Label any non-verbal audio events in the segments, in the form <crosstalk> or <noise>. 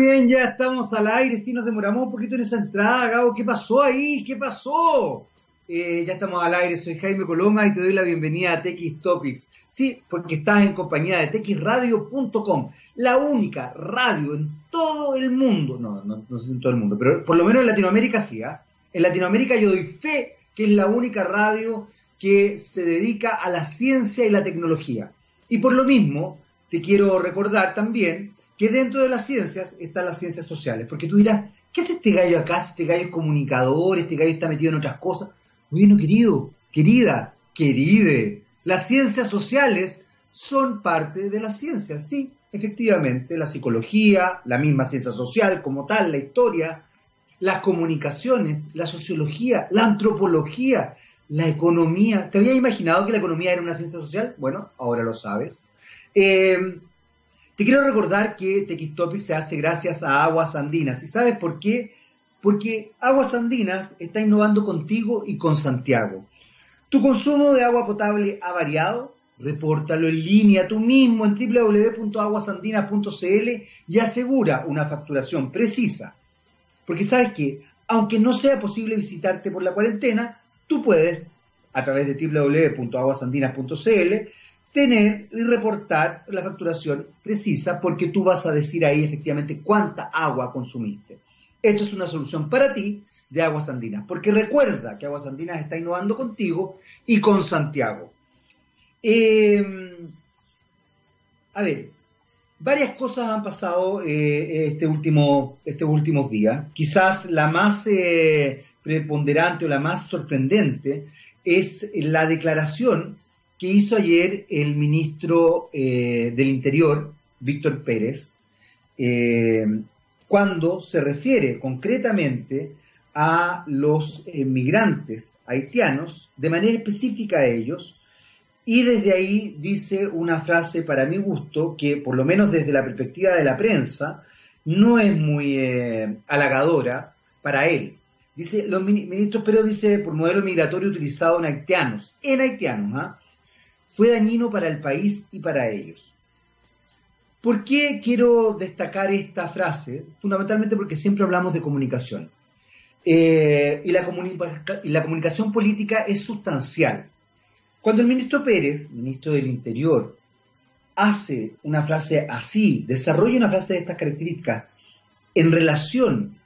Bien, ya estamos al aire, sí nos demoramos un poquito en esa entrada, Gabo, ¿qué pasó ahí? ¿Qué pasó? Eh, ya estamos al aire, soy Jaime Coloma y te doy la bienvenida a TX Topics. Sí, porque estás en compañía de txradio.com, la única radio en todo el mundo, no, no, no sé si en todo el mundo, pero por lo menos en Latinoamérica sí, ¿ah? En Latinoamérica yo doy fe que es la única radio que se dedica a la ciencia y la tecnología. Y por lo mismo, te quiero recordar también que dentro de las ciencias están las ciencias sociales, porque tú dirás, ¿qué hace este gallo acá? Este gallo es comunicador, este gallo está metido en otras cosas. Bueno, querido, querida, queride, las ciencias sociales son parte de las ciencias, sí, efectivamente, la psicología, la misma ciencia social como tal, la historia, las comunicaciones, la sociología, la antropología, la economía. ¿Te había imaginado que la economía era una ciencia social? Bueno, ahora lo sabes. Eh, te quiero recordar que TX se hace gracias a Aguas Andinas. ¿Y sabes por qué? Porque Aguas Andinas está innovando contigo y con Santiago. Tu consumo de agua potable ha variado. Repórtalo en línea tú mismo en www.aguasandinas.cl y asegura una facturación precisa. Porque sabes que, aunque no sea posible visitarte por la cuarentena, tú puedes, a través de www.aguasandinas.cl, tener y reportar la facturación precisa porque tú vas a decir ahí efectivamente cuánta agua consumiste. Esto es una solución para ti de Aguas Andinas, porque recuerda que Aguas Andinas está innovando contigo y con Santiago. Em, a ver, varias cosas han pasado eh, este último, estos últimos días. Quizás la más eh, preponderante o la más sorprendente es la declaración que hizo ayer el ministro eh, del Interior, Víctor Pérez, eh, cuando se refiere concretamente a los migrantes haitianos, de manera específica a ellos, y desde ahí dice una frase para mi gusto que, por lo menos desde la perspectiva de la prensa, no es muy eh, halagadora para él. Dice, los ministros Pérez dice, por modelo migratorio utilizado en haitianos, en haitianos, ¿ah? Fue dañino para el país y para ellos. ¿Por qué quiero destacar esta frase? Fundamentalmente porque siempre hablamos de comunicación. Eh, y, la comunicación política es sustancial. Cuando el ministro Pérez, ministro del Interior, hace una frase así, desarrolla una frase de estas características en relación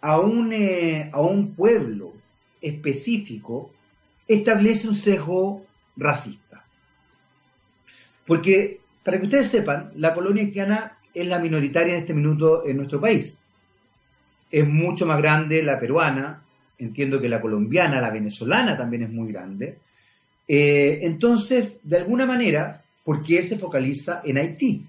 a un, eh, a un pueblo específico, establece un sesgo racista. Porque, para que ustedes sepan, la colonia haitiana es la minoritaria en este minuto en nuestro país. Es mucho más grande la peruana, entiendo que la colombiana, la venezolana también es muy grande. Eh, entonces, de alguna manera, ¿por qué se focaliza en Haití?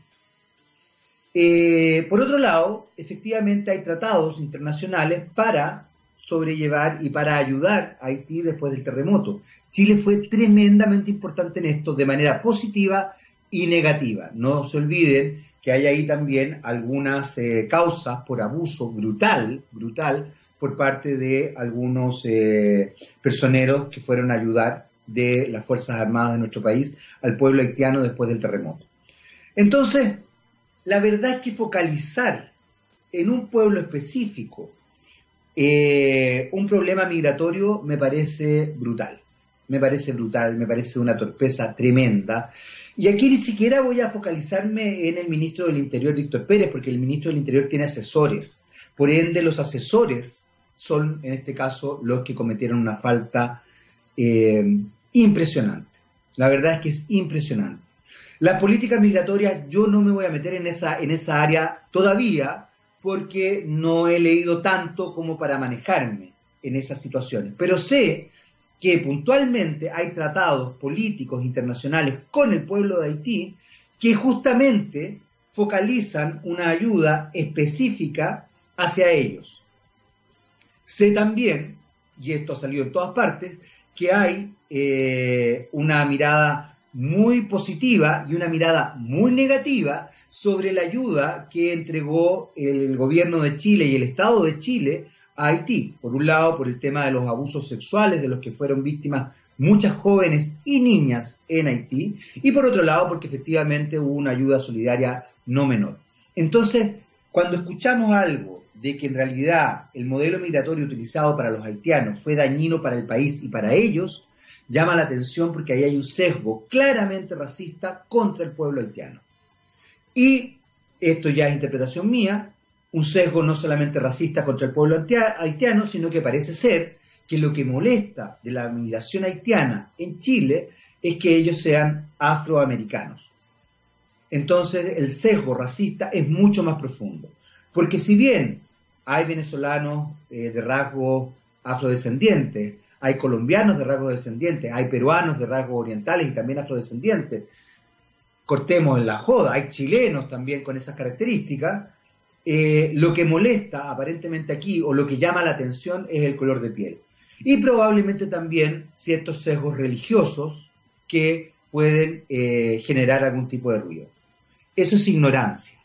Eh, por otro lado, efectivamente hay tratados internacionales para sobrellevar y para ayudar a Haití después del terremoto. Chile fue tremendamente importante en esto de manera positiva y negativa. No se olviden que hay ahí también algunas eh, causas por abuso brutal, brutal, por parte de algunos eh, personeros que fueron a ayudar de las Fuerzas Armadas de nuestro país al pueblo haitiano después del terremoto. Entonces, la verdad es que focalizar en un pueblo específico eh, un problema migratorio me parece brutal, me parece brutal, me parece una torpeza tremenda y aquí ni siquiera voy a focalizarme en el ministro del Interior, Víctor Pérez, porque el ministro del Interior tiene asesores. Por ende, los asesores son, en este caso, los que cometieron una falta eh, impresionante. La verdad es que es impresionante. La política migratoria, yo no me voy a meter en esa, en esa área todavía, porque no he leído tanto como para manejarme en esas situaciones. Pero sé que puntualmente hay tratados políticos internacionales con el pueblo de Haití que justamente focalizan una ayuda específica hacia ellos. Sé también, y esto ha salido en todas partes, que hay eh, una mirada muy positiva y una mirada muy negativa sobre la ayuda que entregó el gobierno de Chile y el Estado de Chile a Haití. Por un lado, por el tema de los abusos sexuales de los que fueron víctimas muchas jóvenes y niñas en Haití, y por otro lado, porque efectivamente hubo una ayuda solidaria no menor. Entonces, Cuando escuchamos algo de que en realidad el modelo migratorio utilizado para los haitianos fue dañino para el país y para ellos, llama la atención porque ahí hay un sesgo claramente racista contra el pueblo haitiano. Y esto ya es interpretación mía, un sesgo no solamente racista contra el pueblo haitiano, sino que parece ser que lo que molesta de la migración haitiana en Chile es que ellos sean afroamericanos. Entonces el sesgo racista es mucho más profundo. Porque si bien hay venezolanos eh, de rasgos afrodescendientes, hay colombianos de rasgos descendientes, hay peruanos de rasgos orientales y también afrodescendientes, cortemos en la joda, hay chilenos también con esas características, eh, lo que molesta aparentemente aquí o lo que llama la atención es el color de piel. Y probablemente también ciertos sesgos religiosos que pueden eh, generar algún tipo de ruido. Eso es ignorancia,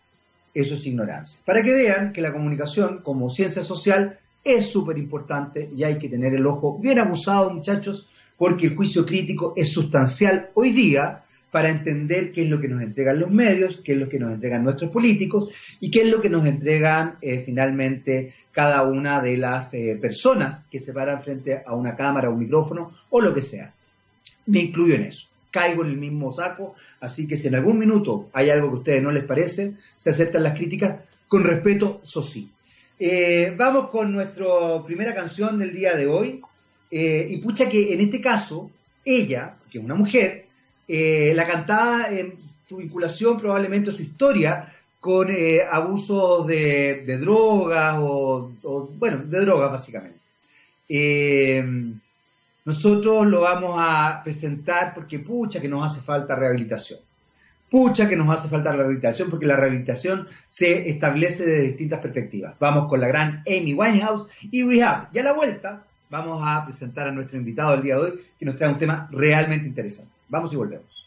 eso es ignorancia. Para que vean que la comunicación como ciencia social es súper importante y hay que tener el ojo bien abusado, muchachos, porque el juicio crítico es sustancial hoy día para entender qué es lo que nos entregan los medios, qué es lo que nos entregan nuestros políticos y qué es lo que nos entregan eh, finalmente cada una de las eh, personas que se paran frente a una cámara, un micrófono o lo que sea. Me incluyo en eso. Caigo en el mismo saco, así que si en algún minuto hay algo que a ustedes no les parece, se aceptan las críticas con respeto, eso sí. Eh, vamos con nuestra primera canción del día de hoy. y pucha que en este caso, ella, que es una mujer, eh, la cantaba en su vinculación, probablemente su historia, con eh, abuso de, drogas o, bueno, de drogas básicamente. Eh, nosotros lo vamos a presentar porque pucha que nos hace falta rehabilitación. Pucha que nos hace falta rehabilitación porque la rehabilitación se establece de distintas perspectivas. Vamos con la gran Amy Winehouse y Rehab. Y a la vuelta vamos a presentar a nuestro invitado del día de hoy que nos trae un tema realmente interesante. Vamos y volvemos.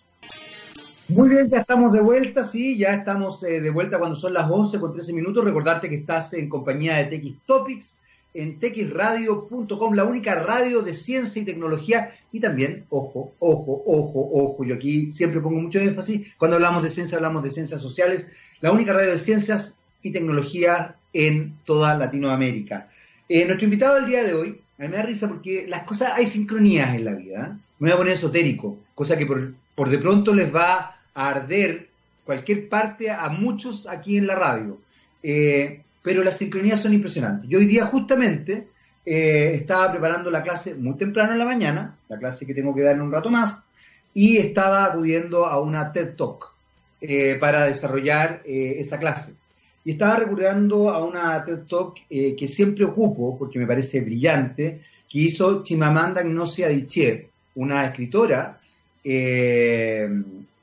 Muy bien, ya estamos de vuelta, sí, ya estamos eh, de vuelta cuando son las 11 con 13 minutos. Recordarte que estás en compañía de TX Topics en texradio.com, la única radio de ciencia y tecnología. Y también, ojo, ojo, ojo, ojo, yo aquí siempre pongo mucho énfasis, cuando hablamos de ciencia hablamos de ciencias sociales, la única radio de ciencias y tecnología en toda Latinoamérica. Eh, nuestro invitado del día de hoy, me da risa porque las cosas, hay sincronías en la vida. ¿eh? Me voy a poner esotérico, cosa que por, de pronto les va a arder cualquier parte a muchos aquí en la radio. Eh, pero las sincronías son impresionantes. Yo hoy día justamente eh, estaba preparando la clase muy temprano en la mañana, la clase que tengo que dar en un rato más, y estaba acudiendo a una TED Talk eh, para desarrollar esa clase. Y estaba recurriendo a una TED Talk que siempre ocupo, porque me parece brillante, que hizo Chimamanda Ngozi Adichie, una escritora eh,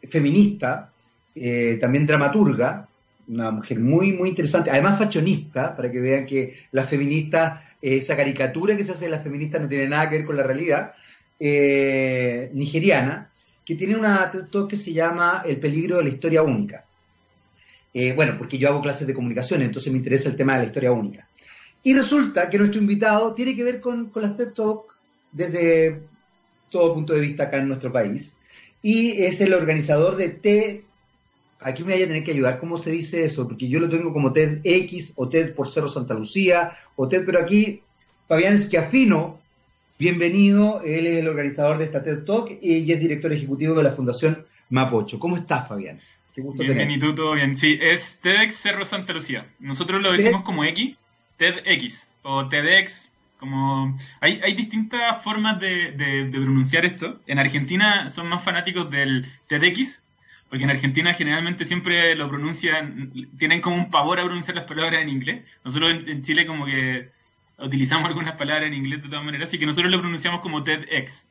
feminista, eh, también dramaturga, una mujer muy, muy interesante, además fashionista, para que vean que las feministas, esa caricatura que se hace de las feministas no tiene nada que ver con la realidad, eh, nigeriana, que tiene una TED que se llama El peligro de la historia única. Bueno, porque yo hago clases de comunicación, entonces me interesa el tema de la historia única. Y resulta que nuestro invitado tiene que ver con, con las TED Talk desde todo punto de vista acá en nuestro país. Y es el organizador de TED. Aquí me voy a tener que ayudar, ¿cómo se dice eso? Porque yo lo tengo como TEDx o TED por Cerro Santa Lucía o TED, pero aquí Fabián Esquiafino, bienvenido. Él es el organizador de esta TED Talk y es director ejecutivo de la Fundación Mapocho. ¿Cómo estás, Fabián? Qué gusto bien, Bien, y tú todo bien. Sí, es TEDx Cerro Santa Lucía. Nosotros lo decimos como X, TEDx o TEDx como hay, hay distintas formas de, pronunciar esto. En Argentina son más fanáticos del TEDx, porque en Argentina generalmente siempre lo pronuncian, tienen como un pavor a pronunciar las palabras en inglés. Nosotros en, Chile como que utilizamos algunas palabras en inglés de todas maneras, así que nosotros lo pronunciamos como TEDx,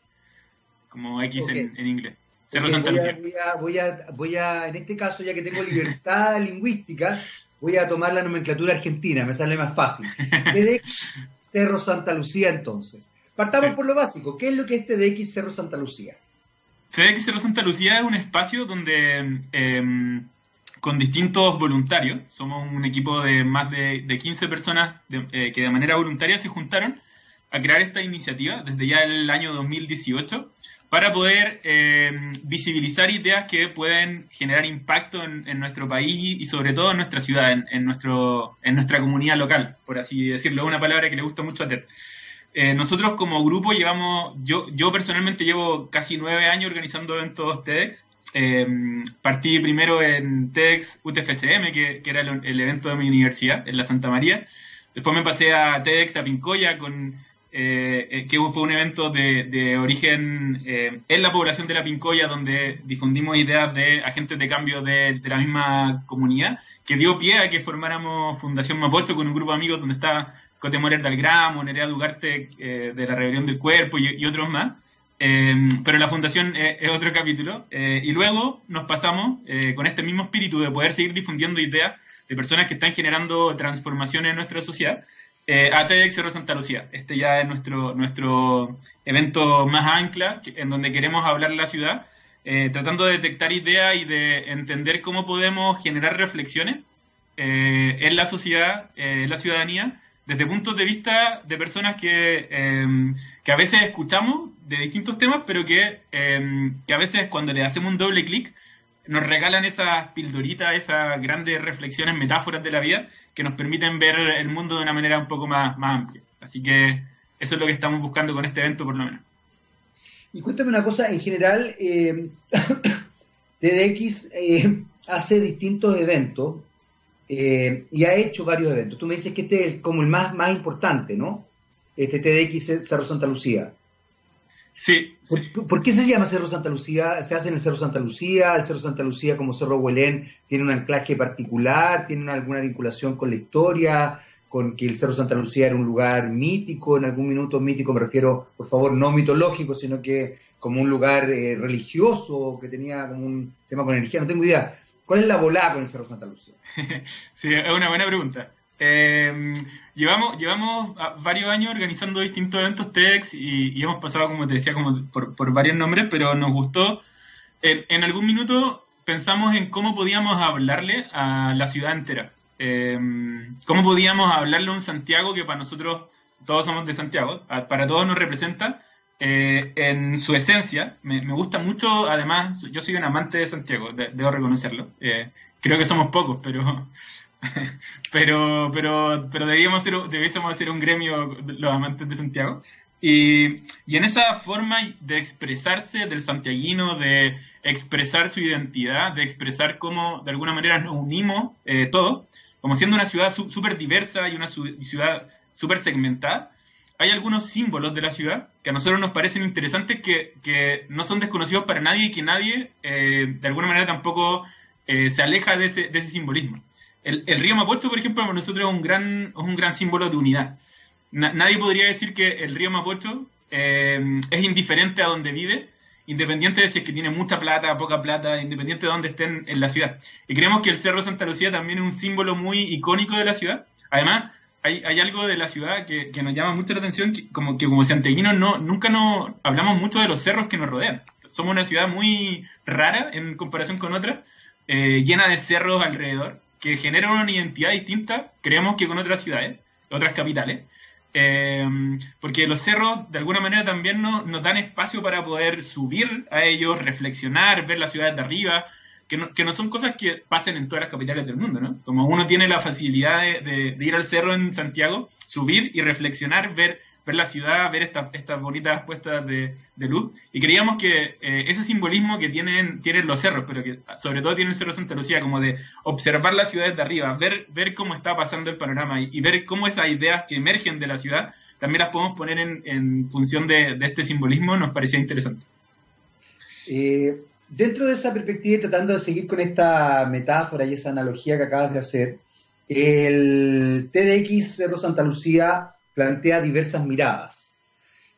como X en, inglés. Voy, a, voy, a, voy, a, en este caso, ya que tengo libertad <laughs> lingüística, voy a tomar la nomenclatura argentina, me sale más fácil. <laughs> TEDx Cerro Santa Lucía entonces. Partamos por lo básico. ¿Qué es lo que es TDX Cerro Santa Lucía? TDX Cerro Santa Lucía es un espacio donde em, con distintos voluntarios, somos un equipo de más de, 15 personas eh, que de manera voluntaria se juntaron a crear esta iniciativa desde ya el año 2018, para poder eh, visibilizar ideas que pueden generar impacto en, nuestro país y sobre todo en nuestra ciudad, en, nuestro, en nuestra comunidad local, por así decirlo, una palabra que le gusta mucho a Ted. Eh, nosotros como grupo llevamos, yo, yo personalmente llevo casi nueve años organizando eventos TEDx. Eh, partí primero en TEDx UTFCM, que, era el, evento de mi universidad, en la Santa María. Después me pasé a TEDx a Pincoya con eh, eh, que fue un evento de, origen eh, en la población de la Pincoya, donde difundimos ideas de agentes de cambio de, la misma comunidad, que dio pie a que formáramos Fundación Mapocho con un grupo de amigos donde está Cote Morer del Gramo, Nerea Dugarte de la Rebelión del Cuerpo y, otros más. pero la fundación es otro capítulo. y luego nos pasamos con este mismo espíritu de poder seguir difundiendo ideas de personas que están generando transformaciones en nuestra sociedad eh, ATX Santa Lucía. Este ya es nuestro, nuestro evento más ancla, en donde queremos hablar la ciudad, eh, tratando de detectar ideas y de entender cómo podemos generar reflexiones eh, en la sociedad, en la ciudadanía, desde puntos de vista de personas que, em, que a veces escuchamos de distintos temas, pero que, em, que a veces cuando le hacemos un doble clic, nos regalan esas pildoritas, esas grandes reflexiones, metáforas de la vida que nos permiten ver el mundo de una manera un poco más, más amplia. Así que eso es lo que estamos buscando con este evento, por lo menos. Y cuéntame una cosa, en general, eh, <coughs> TDX eh, hace distintos eventos eh, y ha hecho varios eventos. Tú me dices que este es como el más, más importante, ¿no? Este TDX Cerro Santa Lucía. Sí. ¿Por, qué se llama Cerro Santa Lucía? ¿Se hace en el Cerro Santa Lucía? ¿El Cerro Santa Lucía como Cerro Huelén tiene un anclaje particular? ¿Tiene alguna vinculación con la historia? ¿Con que el Cerro Santa Lucía era un lugar mítico? En algún minuto mítico me refiero, por favor, no mitológico, sino que como un lugar eh, religioso que tenía como un tema con energía. No tengo idea. ¿Cuál es la volada con el Cerro Santa Lucía? <laughs> sí, es una buena pregunta. Eh, llevamos, llevamos varios años organizando distintos eventos TEDx y, hemos pasado, como te decía, como por, varios nombres, pero nos gustó. En, algún minuto pensamos en cómo podíamos hablarle a la ciudad entera. Eh, cómo podíamos hablarle a un Santiago que para nosotros, todos somos de Santiago, para todos nos representa eh, en su esencia. Me, gusta mucho, además, yo soy un amante de Santiago, debo reconocerlo. creo que somos pocos, pero <laughs> pero, pero, pero debíamos ser, debiésemos ser un gremio los amantes de Santiago. Y, y, en esa forma de expresarse del santiaguino, de expresar su identidad, de expresar cómo de alguna manera nos unimos eh, todos, como siendo una ciudad súper diversa y una ciudad súper segmentada, hay algunos símbolos de la ciudad que a nosotros nos parecen interesantes que, que no son desconocidos para nadie y que nadie eh, de alguna manera tampoco eh, se aleja de ese, de ese simbolismo. El, río Mapocho, por ejemplo, para nosotros es un gran, es un gran símbolo de unidad. nadie podría decir que el río Mapocho eh, es indiferente a donde vive, independiente de si es que tiene mucha plata, poca plata, independiente de dónde estén en la ciudad. Y creemos que el Cerro Santa Lucía también es un símbolo muy icónico de la ciudad. Además, hay, algo de la ciudad que, que, nos llama mucho la atención, que como que como santiaguinos no, nunca no hablamos mucho de los cerros que nos rodean. Somos una ciudad muy rara en comparación con otras, eh, llena de cerros alrededor que generan una identidad distinta, creemos que con otras ciudades, otras capitales, eh, porque los cerros de alguna manera también nos, dan espacio para poder subir a ellos, reflexionar, ver las ciudades de arriba, que no, que no, son cosas que pasen en todas las capitales del mundo, ¿no? Como uno tiene la facilidad de ir al cerro en Santiago, subir y reflexionar, ver ver la ciudad, ver estas bonitas puestas de, luz. Y creíamos que eh, ese simbolismo que tienen, tienen los cerros, pero que sobre todo tiene el Cerro Santa Lucía, como de observar la ciudad desde arriba, ver, ver cómo está pasando el panorama y, ver cómo esas ideas que emergen de la ciudad también las podemos poner en, función de, este simbolismo, nos parecía interesante. Eh, dentro de esa perspectiva y tratando de seguir con esta metáfora y esa analogía que acabas de hacer, el TDX Cerro Santa Lucía plantea diversas miradas.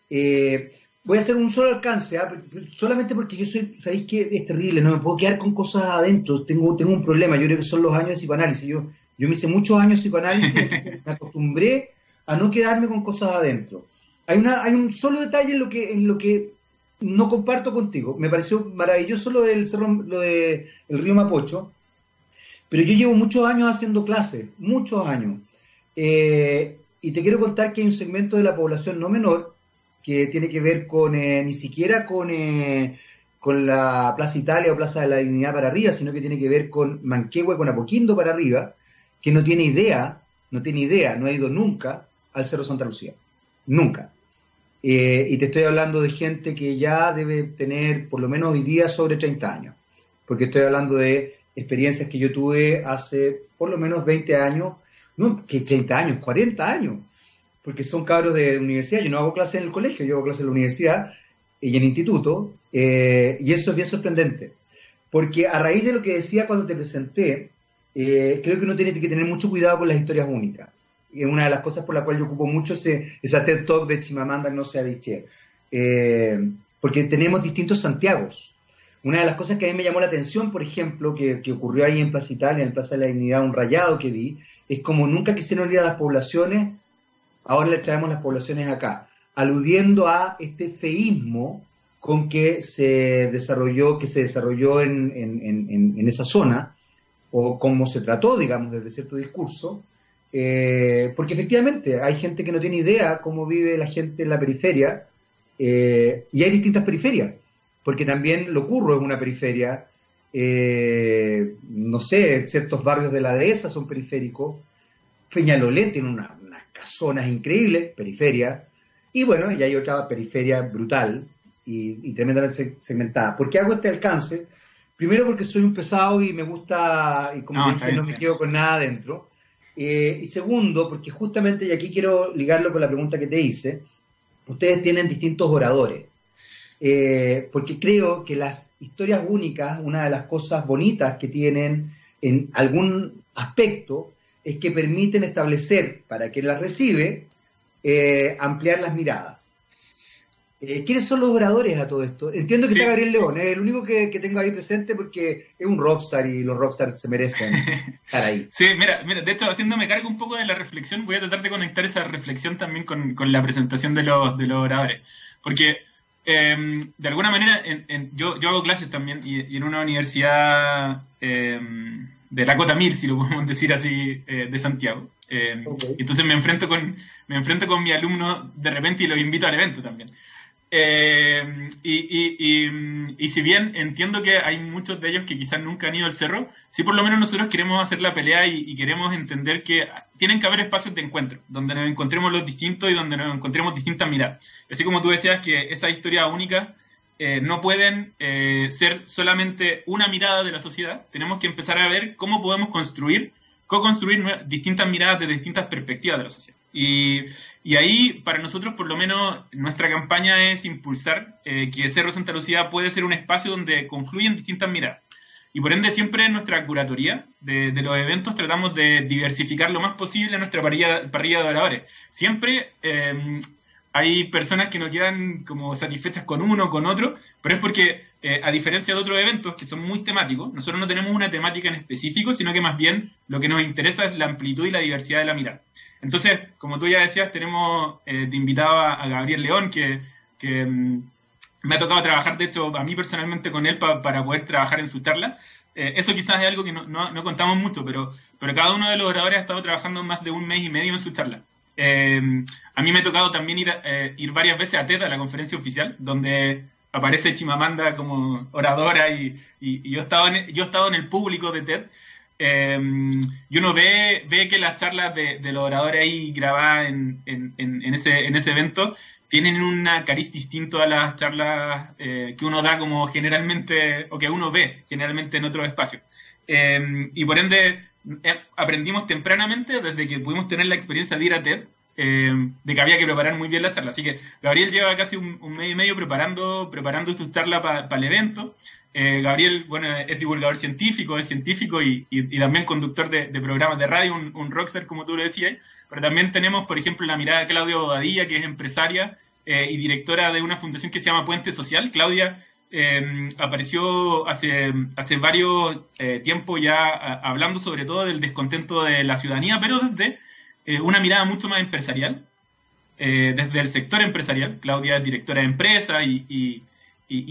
Eh, voy a hacer un solo alcance, ¿ah? solamente porque yo soy, sabéis que es terrible, no me puedo quedar con cosas adentro, tengo, tengo un problema, yo creo que son los años de psicoanálisis, yo, yo me hice muchos años de psicoanálisis, <laughs> me acostumbré a no quedarme con cosas adentro. Hay, una, hay un solo detalle en lo que, en lo que no comparto contigo, me pareció maravilloso lo del cerro, lo de el río Mapocho, pero yo llevo muchos años haciendo clases, muchos años. Eh, y te quiero contar que hay un segmento de la población no menor que tiene que ver con eh, ni siquiera con, eh, con la Plaza Italia o Plaza de la Dignidad para arriba, sino que tiene que ver con Manquehue, con Apoquindo para arriba, que no tiene idea, no tiene idea, no ha ido nunca al Cerro Santa Lucía. Nunca. Eh, y te estoy hablando de gente que ya debe tener por lo menos hoy día sobre 30 años, porque estoy hablando de experiencias que yo tuve hace por lo menos 20 años, no, que 30 años, 40 años, porque son cabros de universidad, yo no hago clases en el colegio, yo hago clases en la universidad y en instituto, eh, y eso es bien sorprendente, porque a raíz de lo que decía cuando te presenté, eh, creo que uno tiene que tener mucho cuidado con las historias únicas es una de las cosas por la cual yo ocupo mucho ese, esa TED Talk de Chimamanda no sea diché. Eh, porque tenemos distintos Santiagos. Una de las cosas que a mí me llamó la atención, por ejemplo, que, ocurrió ahí en Plaza Italia, en Plaza de la Dignidad, un rayado que vi, es como nunca quisieron ir a las poblaciones, ahora le traemos las poblaciones acá, aludiendo a este feísmo con que se desarrolló, que se desarrolló en, esa zona, o cómo se trató, digamos, desde cierto discurso, eh, porque efectivamente hay gente que no tiene idea cómo vive la gente en la periferia eh, y hay distintas periferias, porque también lo curro es una periferia, eh, no sé, ciertos barrios de la dehesa son periféricos, Peñalolén tiene unas casonas increíbles, periferia, y bueno, y hay otra periferia brutal y, tremendamente segmentada. ¿Por qué hago este alcance? Primero porque soy un pesado y me gusta, y como dije, no me quedo con nada adentro. Eh, y segundo, porque justamente, y aquí quiero ligarlo con la pregunta que te hice, ustedes tienen distintos oradores. Eh, porque creo que las historias únicas, una de las cosas bonitas que tienen en algún aspecto, es que permiten establecer para quien las recibe, eh, ampliar las miradas. Eh, ¿Quiénes son los oradores a todo esto? Entiendo que está Gabriel León, es el único que, tengo ahí presente porque es un rockstar y los rockstars se merecen <laughs> estar ahí. Sí, mira, mira, de hecho, haciéndome cargo un poco de la reflexión, voy a tratar de conectar esa reflexión también con, la presentación de los, de los oradores. Porque, em, de alguna manera, yo, yo hago clases también y, en una universidad em, de la Cota Mir, si lo <laughs> podemos decir así, eh, de Santiago. Em, entonces me enfrento, con, me enfrento con mi alumno de repente y los invito al evento también. Eh, y, si bien entiendo que hay muchos de ellos que quizás nunca han ido al cerro, sí por lo menos nosotros queremos hacer la pelea y, queremos entender que tienen que haber espacios de encuentro, donde nos encontremos los distintos y donde nos encontremos distintas miradas. Así como tú decías que esa historia única eh, no pueden eh, ser solamente una mirada de la sociedad, tenemos que empezar a ver cómo podemos construir, co-construir distintas miradas de distintas perspectivas de la sociedad. Y, ahí, para nosotros, por lo menos, nuestra campaña es impulsar eh, que Cerro Santa Lucía puede ser un espacio donde confluyen distintas miradas. Y por ende, siempre en nuestra curatoría de, los eventos tratamos de diversificar lo más posible nuestra parrilla, parrilla de oradores. Siempre eh, hay personas que no quedan como satisfechas con uno o con otro, pero es porque, eh, a diferencia de otros eventos que son muy temáticos, nosotros no tenemos una temática en específico, sino que más bien lo que nos interesa es la amplitud y la diversidad de la mirada. Entonces, como tú ya decías, tenemos eh, de invitado a, Gabriel León, que, mm, me ha tocado trabajar, de hecho, a mí personalmente con él para poder trabajar en su charla. Eh, eso quizás es algo que no, contamos mucho, pero, pero cada uno de los oradores ha estado trabajando más de un mes y medio en su charla. Eh, a mí me ha tocado también ir, ir varias veces a TED, a la conferencia oficial, donde aparece Chimamanda como oradora y, yo, he estado yo he estado en el público de TED Em, y uno ve, ve que las charlas de, los oradores ahí grabadas en, en, ese, en ese evento tienen un cariz distinto a las charlas eh, que uno da como generalmente, o que uno ve generalmente en otros espacios. Em, y por ende, eh, aprendimos tempranamente, desde que pudimos tener la experiencia de ir a TED, em, de que había que preparar muy bien la charla. Así que Gabriel lleva casi un, mes y medio preparando, preparando su charla para el evento. Eh, Gabriel, bueno, es divulgador científico, es científico y, también conductor de, programas de radio, un, rockstar, como tú lo decías. Pero también tenemos, por ejemplo, la mirada de Claudia Bobadilla, que es empresaria eh, y directora de una fundación que se llama Puente Social. Claudia eh, apareció hace, varios tiempos ya hablando sobre todo del descontento de la ciudadanía, pero desde una mirada mucho más empresarial, desde el sector empresarial. Claudia es directora de empresa y,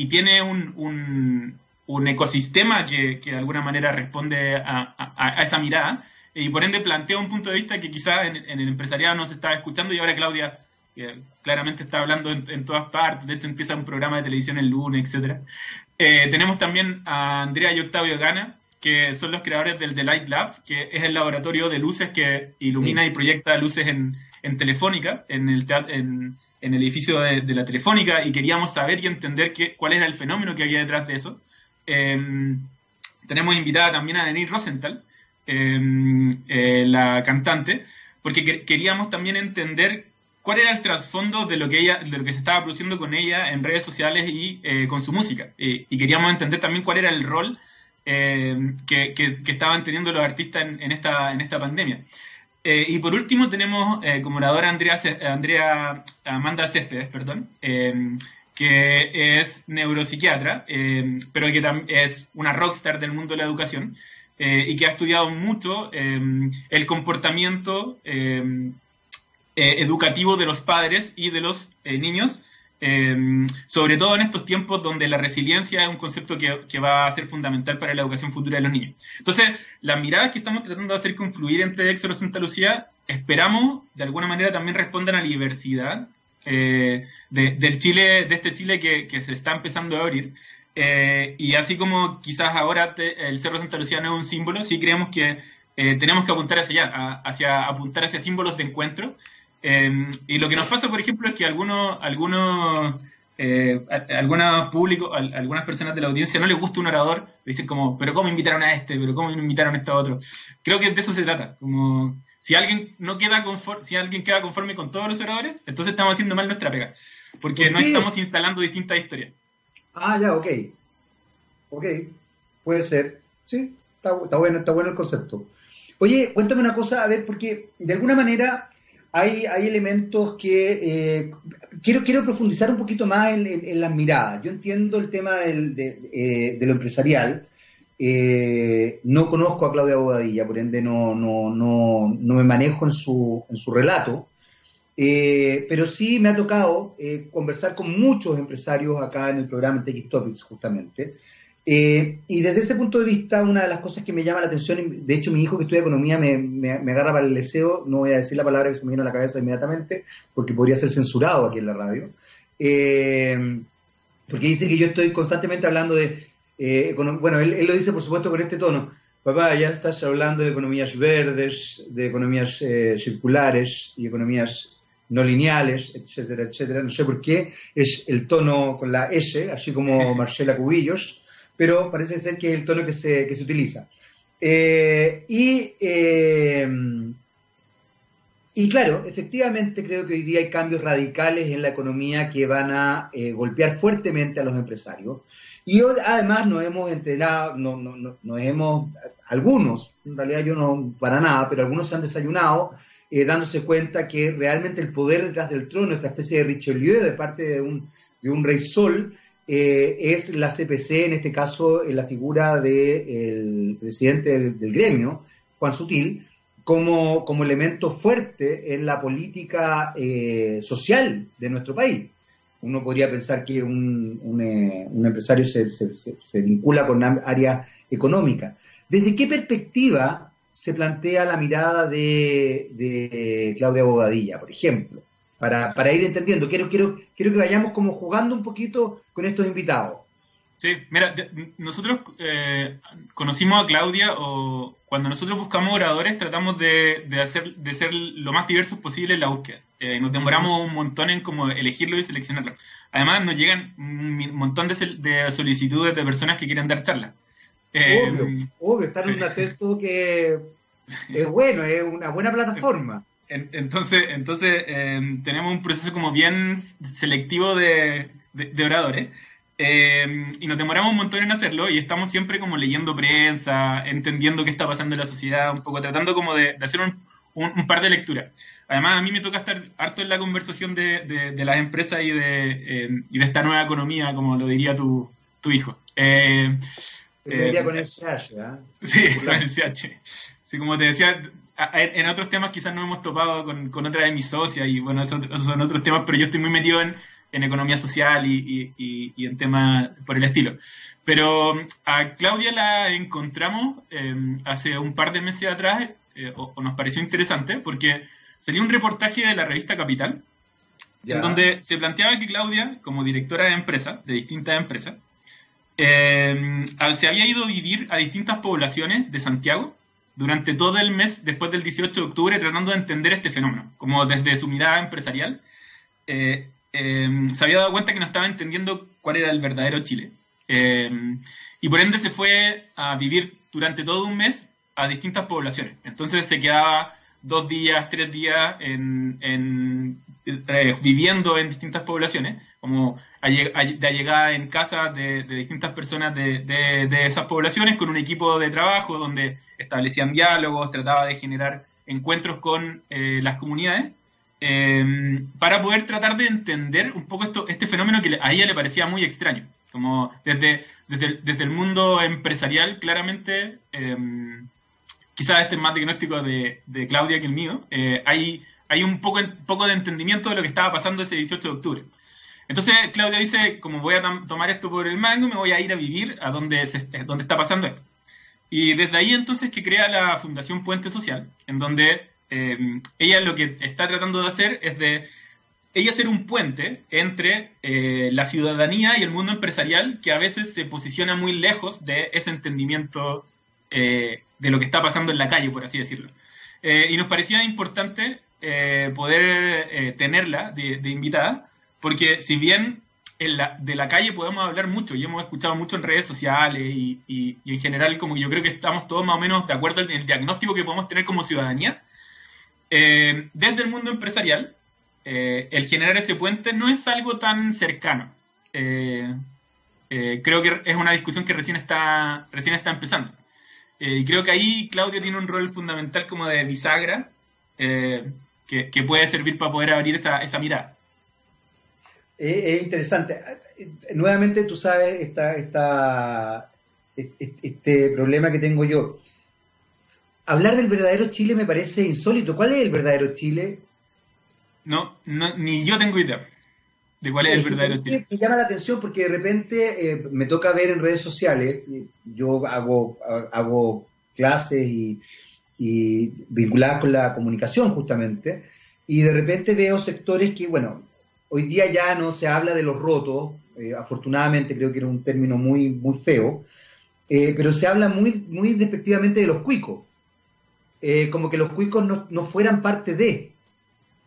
tiene un, un, ecosistema que, que, de alguna manera responde a, a, esa mirada y por ende plantea un punto de vista que quizá en, el empresariado no se estaba escuchando y ahora Claudia claramente está hablando en, todas partes, de hecho empieza un programa de televisión el lunes, etc. Eh, tenemos también a Andrea y Octavio Gana, que son los creadores del The Light Lab, que es el laboratorio de luces que ilumina y proyecta luces en, Telefónica, en el, en, en el edificio de, la Telefónica, y queríamos saber y entender qué, cuál era el fenómeno que había detrás de eso. Em, tenemos invitada también a Denise Rosenthal, em, eh, la cantante, porque queríamos también entender cuál era el trasfondo de lo que ella, de lo que se estaba produciendo con ella en redes sociales y eh, con su música. y queríamos entender también cuál era el rol eh, que, estaban teniendo los artistas en, esta, en esta pandemia. Eh, y por último tenemos como oradora Andrea, Andrea Amanda Céspedes, perdón, que es neuropsiquiatra, pero que es una rockstar del mundo de la educación y que ha estudiado mucho el comportamiento eh, educativo de los padres y de los eh, niños, em, sobre todo en estos tiempos donde la resiliencia es un concepto que, va a ser fundamental para la educación futura de los niños. Entonces, las miradas que estamos tratando de hacer confluir entre Éxodo Santa Lucía, esperamos de alguna manera también respondan a la diversidad eh, del Chile, de este Chile que, se está empezando a abrir. y así como quizás ahora el Cerro Santa Lucía no es un símbolo, sí creemos que tenemos que apuntar hacia símbolos de encuentro Em, y lo que nos pasa, por ejemplo, es que algunos, algunos, eh, algunos públicos, algunas personas de la audiencia no les gusta un orador, dicen como, pero ¿cómo invitaron a este? ¿Pero cómo invitaron a este otro? Creo que de eso se trata. Como, si alguien no queda conforme, si alguien queda conforme con todos los oradores, entonces estamos haciendo mal nuestra pega. Porque no estamos instalando distintas historias. Ah, ya, ok. Ok, puede ser. Sí, está, está bueno, está bueno el concepto. Oye, cuéntame una cosa, a ver, porque de alguna manera hay, elementos que eh, quiero, quiero profundizar un poquito más en, las miradas. Yo entiendo el tema del, de, eh, lo empresarial. Eh, no conozco a Claudia Bobadilla, por ende no, no, no, no me manejo en su, en su relato. pero sí me ha tocado conversar con muchos empresarios acá en el programa TX Topics, justamente, eh, y desde ese punto de vista, una de las cosas que me llama la atención, de hecho mi hijo que estudia economía me, me, agarra para el deseo, no voy a decir la palabra que se me viene a la cabeza inmediatamente, porque podría ser censurado aquí en la radio, eh, porque dice que yo estoy constantemente hablando de, eh, bueno, él, lo dice por supuesto con este tono, papá, ya estás hablando de economías verdes, de economías circulares y economías no lineales, etcétera, etcétera, no sé por qué, es el tono con la S, así como <laughs> Marcela Cubillos, pero parece ser que es el tono que se, que se utiliza. Eh, y, eh, y claro, efectivamente creo que hoy día hay cambios radicales en la economía que van a eh, golpear fuertemente a los empresarios. Y además nos hemos enterado, no, no, nos hemos, algunos, en realidad yo no para nada, pero algunos se han desayunado dándose cuenta que realmente el poder detrás del trono, esta especie de Richelieu de parte de un, de un rey sol, eh, es la CPC, en este caso en la figura del presidente del, gremio, Juan Sutil, como, como, elemento fuerte en la política eh, social de nuestro país. Uno podría pensar que un, un, eh, empresario se, se, vincula con área económica. ¿Desde qué perspectiva se plantea la mirada de, de Claudia Bogadilla, por ejemplo? Para, para ir entendiendo. Quiero, quiero, quiero que vayamos como jugando un poquito con estos invitados. Sí, mira, nosotros eh, conocimos a Claudia o cuando nosotros buscamos oradores tratamos de, de hacer, de ser lo más diversos posible en la búsqueda. Eh, nos demoramos un montón en como elegirlo y seleccionarlo. Además nos llegan un montón de, de solicitudes de personas que quieren dar charlas. Eh, obvio, obvio, estar en un acceso que es bueno, es una buena plataforma <laughs> entonces, entonces em, tenemos un proceso como bien selectivo de, oradores. Em, y nos demoramos un montón en hacerlo y estamos siempre como leyendo prensa, entendiendo qué está pasando en la sociedad, un poco tratando como de, hacer un, par de lecturas. Además, a mí me toca estar harto en la conversación de, las empresas y de, em, y de esta nueva economía, como lo diría tu, tu hijo. Eh, con el CH, ¿eh? <laughs> Sí, con el CH. Sí, como te decía, en otros temas quizás no hemos topado con, con otra de mis socias y bueno, esos, son otros temas, pero yo estoy muy metido en, en economía social y, y, en temas por el estilo. Pero a Claudia la encontramos em, hace un par de meses atrás, eh, o, nos pareció interesante, porque salió un reportaje de la revista Capital, en donde se planteaba que Claudia, como directora de empresa, de distintas empresas, eh, se había ido a vivir a distintas poblaciones de Santiago durante todo el mes después del 18 de octubre tratando de entender este fenómeno, como desde su mirada empresarial. Eh, eh, se había dado cuenta que no estaba entendiendo cuál era el verdadero Chile. y por ende se fue a vivir durante todo un mes a distintas poblaciones. Entonces se quedaba dos días, tres días en, viviendo en distintas poblaciones, como de llegada en casa de, distintas personas de, esas poblaciones con un equipo de trabajo donde establecían diálogos, trataba de generar encuentros con eh, las comunidades, eh, para poder tratar de entender un poco esto, este fenómeno que a ella le parecía muy extraño. Como desde, desde, el mundo empresarial, claramente, eh, quizás este es más diagnóstico de, de Claudia que el mío, hay, hay un poco, poco de entendimiento de lo que estaba pasando ese 18 de octubre. Entonces Claudia dice, como voy a tomar esto por el mango, me voy a ir a vivir a donde, se, donde está pasando esto. Y desde ahí entonces que crea la Fundación Puente Social, en donde eh, ella lo que está tratando de hacer es de ella ser un puente entre eh, la ciudadanía y el mundo empresarial que a veces se posiciona muy lejos de ese entendimiento eh, de lo que está pasando en la calle, por así decirlo. y nos parecía importante poder tenerla de, de invitada porque si bien de la calle podemos hablar mucho y hemos escuchado mucho en redes sociales y, en general como yo creo que estamos todos más o menos de acuerdo en el diagnóstico que podemos tener como ciudadanía, eh, desde el mundo empresarial, eh, el generar ese puente no es algo tan cercano. Eh, creo que es una discusión que recién está, recién está empezando. y creo que ahí Claudia tiene un rol fundamental como de bisagra que, puede servir para poder abrir esa, esa mirada es interesante. Nuevamente, tú sabes, esta, esta, este problema que tengo yo. Hablar del verdadero Chile me parece insólito. ¿Cuál es el verdadero Chile? No, ni yo tengo idea de cuál es el verdadero Chile. Me llama la atención porque de repente eh, me toca ver en redes sociales, yo hago, hago clases y, y vinculadas con la comunicación justamente, y de repente veo sectores que, bueno, Hoy día ya no se habla de los rotos, eh, afortunadamente creo que era un término muy, muy feo, eh, pero se habla muy, muy despectivamente de los cuicos, eh, como que los cuicos no, fueran parte de.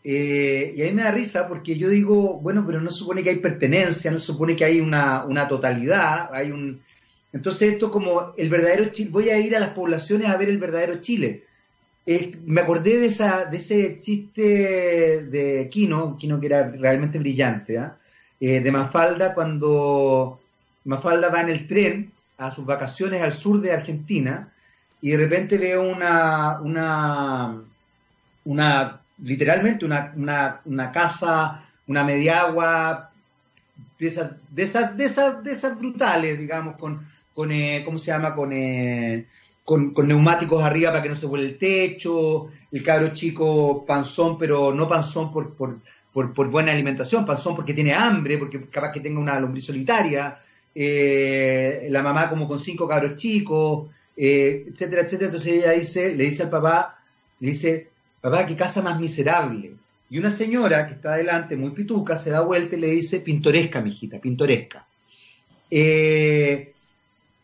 y a mí me da risa porque yo digo, bueno, pero no supone que hay pertenencia, no supone que hay una, una totalidad, hay un... Entonces esto como el verdadero Chile, voy a ir a las poblaciones a ver el verdadero Chile eh, me acordé de, esa, de ese chiste de Kino, Kino que era realmente brillante, ¿ah? eh, de Mafalda cuando Mafalda va en el tren a sus vacaciones al sur de Argentina y de repente veo una, una, una literalmente una, una, casa, una mediagua de esas, de esas, de esas, de esas brutales, digamos, con, con eh, ¿cómo se llama? Con con, neumáticos arriba para que no se vuele el techo, el cabro chico panzón, pero no panzón por, por, buena alimentación, panzón porque tiene hambre, porque capaz que tenga una lombriz solitaria, eh, la mamá como con cinco cabros chicos, eh, etcétera, etcétera. Entonces ella dice, le dice al papá, le dice, papá, qué casa más miserable. Y una señora que está adelante, muy pituca, se da vuelta y le dice, pintoresca, mijita, pintoresca. Eh,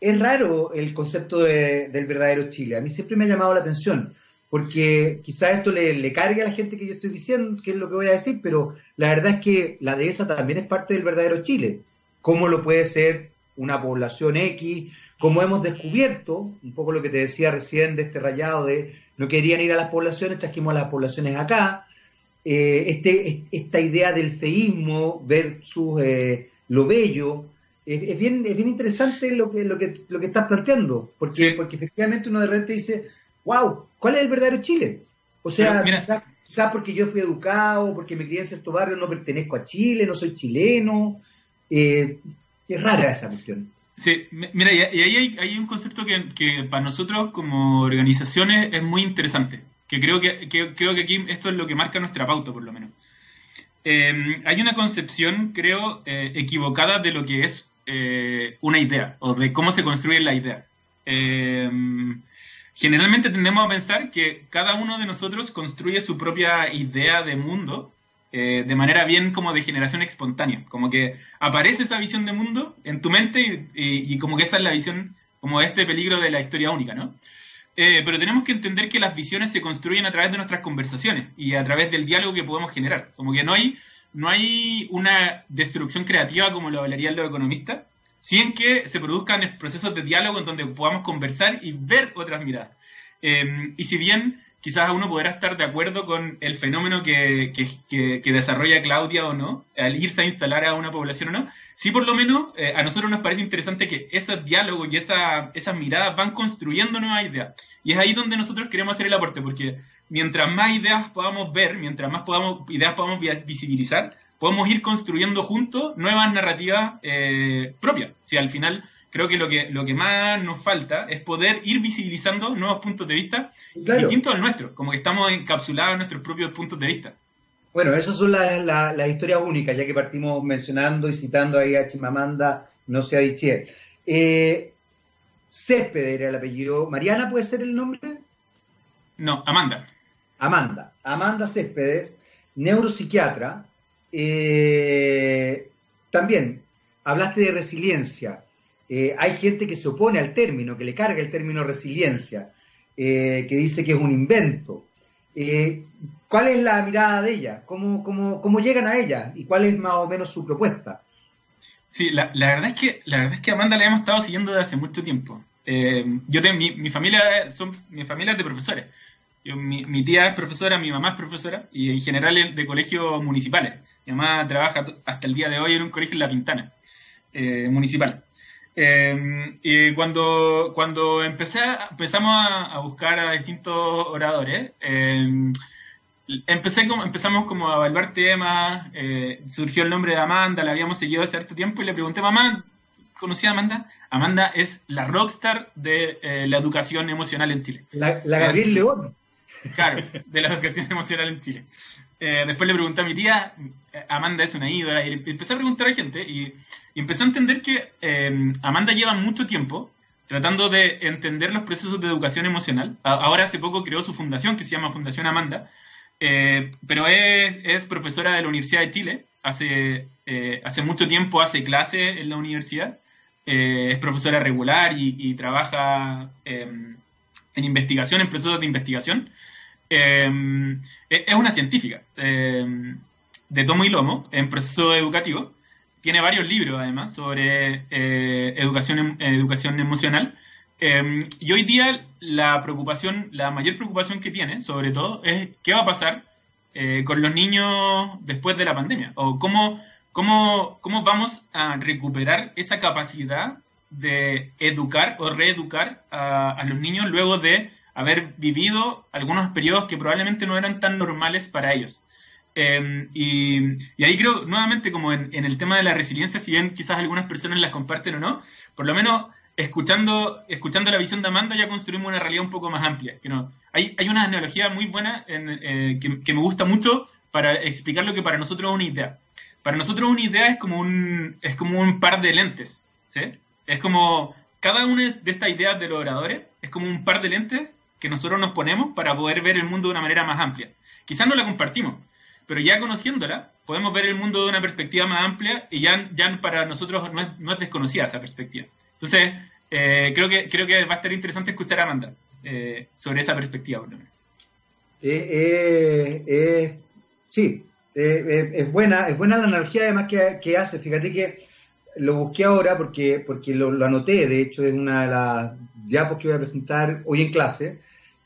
es raro el concepto del verdadero Chile. A mí siempre me ha llamado la atención, porque quizás esto le, le, cargue a la gente que yo estoy diciendo, que es lo que voy a decir, pero la verdad es que la dehesa también es parte del verdadero Chile. ¿Cómo lo puede ser una población X? Como hemos descubierto, un poco lo que te decía recién de este rayado de no querían ir a las poblaciones, trajimos a las poblaciones acá. Eh, este, esta idea del feísmo versus eh, lo bello, es, bien, es bien interesante lo que, lo que, lo que estás planteando, porque, porque efectivamente uno de repente dice, wow, ¿cuál es el verdadero Chile? O sea, quizás porque yo fui educado, porque me crié en cierto barrio, no pertenezco a Chile, no soy chileno. Eh, es rara esa cuestión. Sí, mira, y ahí hay, un concepto que, para nosotros como organizaciones es muy interesante, que creo que, creo que aquí esto es lo que marca nuestra pauta, por lo menos. Eh, hay una concepción, creo, eh, equivocada de lo que es eh, una idea o de cómo se construye la idea. Eh, generalmente tendemos a pensar que cada uno de nosotros construye su propia idea de mundo eh, de manera bien como de generación espontánea, como que aparece esa visión de mundo en tu mente y, como que esa es la visión como este peligro de la historia única, ¿no? Eh, pero tenemos que entender que las visiones se construyen a través de nuestras conversaciones y a través del diálogo que podemos generar. Como que no hay, no hay una destrucción creativa como lo hablarían los economistas, sin que se produzcan procesos de diálogo en donde podamos conversar y ver otras miradas. Eh, y si bien quizás uno podrá estar de acuerdo con el fenómeno que, desarrolla Claudia o no, al irse a instalar a una población o no, sí por lo menos eh, a nosotros nos parece interesante que ese diálogo y esa, esas miradas van construyendo nuevas ideas. Y es ahí donde nosotros queremos hacer el aporte, porque mientras más ideas podamos ver, mientras más podamos, ideas podamos visibilizar, podemos ir construyendo juntos nuevas narrativas eh, propias. Si al final creo que lo que lo que más nos falta es poder ir visibilizando nuevos puntos de vista distintos al nuestro, como que estamos encapsulados en nuestros propios puntos de vista. Bueno, esas son las la, historias únicas, ya que partimos mencionando y citando ahí a Chimamanda, no sé a Eh, Césped era el apellido. ¿Mariana puede ser el nombre? No, Amanda. Amanda. Amanda Céspedes, neuropsiquiatra. Eh, también hablaste de resiliencia. Eh, hay gente que se opone al término, que le carga el término resiliencia, eh, que dice que es un invento. ¿Cuál es la mirada de ella? ¿Cómo, cómo, llegan a ella? ¿Y cuál es más o menos su propuesta? Sí, la, verdad, es que, la verdad es que Amanda la hemos estado siguiendo desde hace mucho tiempo. yo tengo, mi, familia son mi familia es de profesores. Mi, tía es profesora, mi mamá es profesora y en general de colegios municipales. Mi mamá trabaja hasta el día de hoy en un colegio en La Pintana, municipal. Em, y cuando, cuando empecé, empezamos a, buscar a distintos oradores, em, empecé como, empezamos como a evaluar temas, eh, surgió el nombre de Amanda, la habíamos seguido hace cierto tiempo y le pregunté, mamá, ¿conocía a Amanda? Amanda es la rockstar de eh, la educación emocional en Chile. La, la Gabriel León. Claro, de la educación emocional en Chile. Eh, después le pregunté a mi tía, Amanda es una ídola, y empecé a preguntar a gente y y empecé a entender que eh, Amanda lleva mucho tiempo tratando de entender los procesos de educación emocional. ahora hace poco creó su fundación que se llama Fundación Amanda, eh, pero es, profesora de la Universidad de Chile, hace, eh, hace mucho tiempo hace clase en la universidad, es profesora regular y, trabaja em, en investigación, en procesos de investigación. Em, es una científica em, de tomo y lomo en proceso educativo tiene varios libros además sobre eh, educación, em, educación emocional. Em, y hoy día la preocupación, la mayor preocupación que tiene, sobre todo, es qué va a pasar eh, con los niños después de la pandemia. O cómo, cómo, cómo vamos a recuperar esa capacidad de educar o reeducar a, a los niños luego de haber vivido algunos periodos que probablemente no eran tan normales para ellos. Em, y, ahí creo, nuevamente, como en, el tema de la resiliencia, si bien quizás algunas personas las comparten o no, por lo menos escuchando, escuchando la visión de Amanda ya construimos una realidad un poco más amplia. Que no, hay, hay una analogía muy buena eh, que, me gusta mucho para explicar lo que para nosotros es una idea. Para nosotros una idea es como un, es como un par de lentes. ¿sí? Es como cada una de estas ideas de los oradores es como un par de lentes que nosotros nos ponemos para poder ver el mundo de una manera más amplia. Quizás no la compartimos, pero ya conociéndola, podemos ver el mundo de una perspectiva más amplia y ya, ya para nosotros no es, desconocida esa perspectiva. Entonces, eh, creo, que, creo que va a estar interesante escuchar a Amanda eh, sobre esa perspectiva. Eh, sí, es, buena, es buena la analogía además que, hace. Fíjate que lo busqué ahora porque, porque lo, lo, anoté, de hecho es una de las diapos que voy a presentar hoy en clase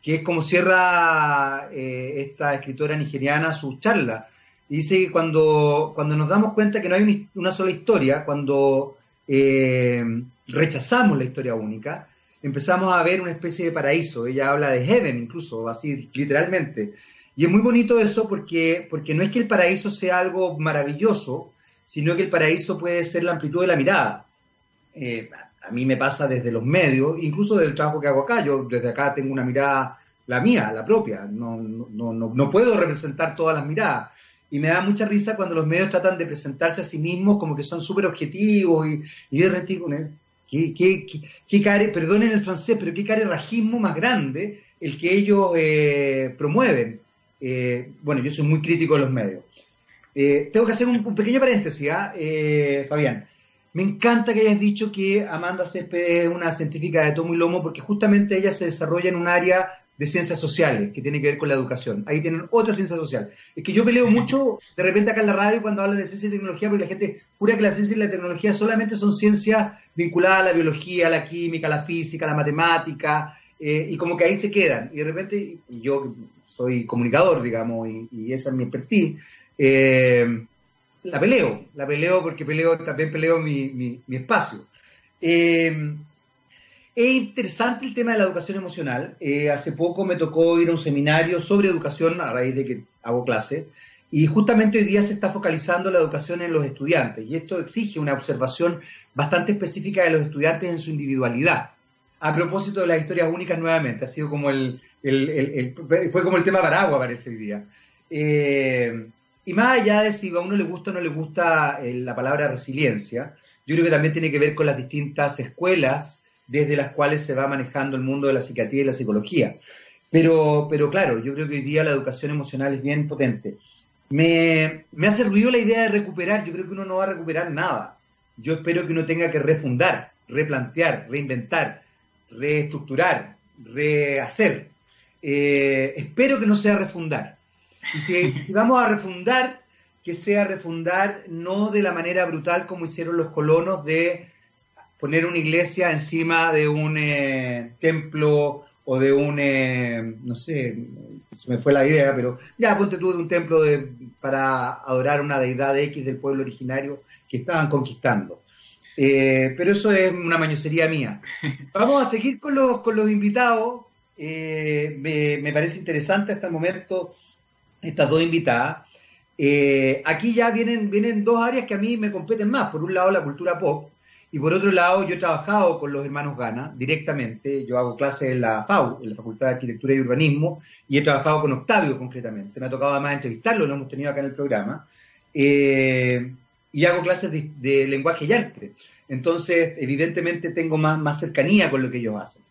que es como cierra eh, esta escritora nigeriana su charla. dice que cuando, cuando nos damos cuenta que no hay una sola historia, cuando eh, rechazamos la historia única, empezamos a ver una especie de paraíso. Ella habla de heaven, incluso, así literalmente. Y es muy bonito eso porque, porque no es que el paraíso sea algo maravilloso, sino que el paraíso puede ser la amplitud de la mirada. Eh, a mí me pasa desde los medios, incluso del trabajo que hago acá. Yo desde acá tengo una mirada, la mía, la propia. No, no, no, no puedo representar todas las miradas. Y me da mucha risa cuando los medios tratan de presentarse a sí mismos como que son súper objetivos y, y yo ¿qué, qué, qué, care, perdonen el francés, pero qué rajismo más grande el que ellos eh, promueven. Eh, bueno, yo soy muy crítico de los medios. Eh, tengo que hacer un, pequeño paréntesis, ¿ah? eh, Fabián. Me encanta que hayas dicho que Amanda Céspedes es una científica de tomo y lomo porque justamente ella se desarrolla en un área de ciencias sociales que tiene que ver con la educación. Ahí tienen otra ciencia social. Es que yo peleo mucho de repente acá en la radio cuando hablan de ciencia y tecnología porque la gente jura que la ciencia y la tecnología solamente son ciencias vinculadas a la biología, a la química, a la física, a la matemática, eh, y como que ahí se quedan. Y de repente, y yo soy comunicador, digamos, y, esa es mi expertise, eh, la peleo, la peleo porque peleo, también peleo mi, mi, espacio. Eh, es interesante el tema de la educación emocional. Eh, hace poco me tocó ir a un seminario sobre educación a raíz de que hago clase y justamente hoy día se está focalizando la educación en los estudiantes y esto exige una observación bastante específica de los estudiantes en su individualidad. A propósito de las historias únicas nuevamente, ha sido como el, fue como el tema paraguas parece hoy día. Eh, y más allá de si a uno le gusta o no le gusta eh, la palabra resiliencia, yo creo que también tiene que ver con las distintas escuelas desde las cuales se va manejando el mundo de la psiquiatría y la psicología. Pero, pero claro, yo creo que hoy día la educación emocional es bien potente. Me, me hace ruido la idea de recuperar, yo creo que uno no va a recuperar nada. Yo espero que uno tenga que refundar, replantear, reinventar, reestructurar, rehacer. Eh, espero que no sea refundar y si, vamos a refundar, que sea refundar no de la manera brutal como hicieron los colonos de poner una iglesia encima de un eh, templo o de un, eh, no sé, se me fue la idea, pero ya ponte tú de un templo de, para adorar una deidad X del pueblo originario que estaban conquistando. Eh, pero eso es una mañosería mía. Vamos a seguir con los, con los invitados. me, me, parece interesante hasta el momento estas dos invitadas. Eh, aquí ya vienen, vienen dos áreas que a mí me competen más. Por un lado, la cultura pop, y por otro lado, yo he trabajado con los hermanos Gana directamente. Yo hago clases en la FAU, en la Facultad de Arquitectura y Urbanismo, y he trabajado con Octavio concretamente. Me ha tocado además entrevistarlo, lo hemos tenido acá en el programa. Eh, y hago clases de, lenguaje y arte. Entonces, evidentemente, tengo más, más cercanía con lo que ellos hacen.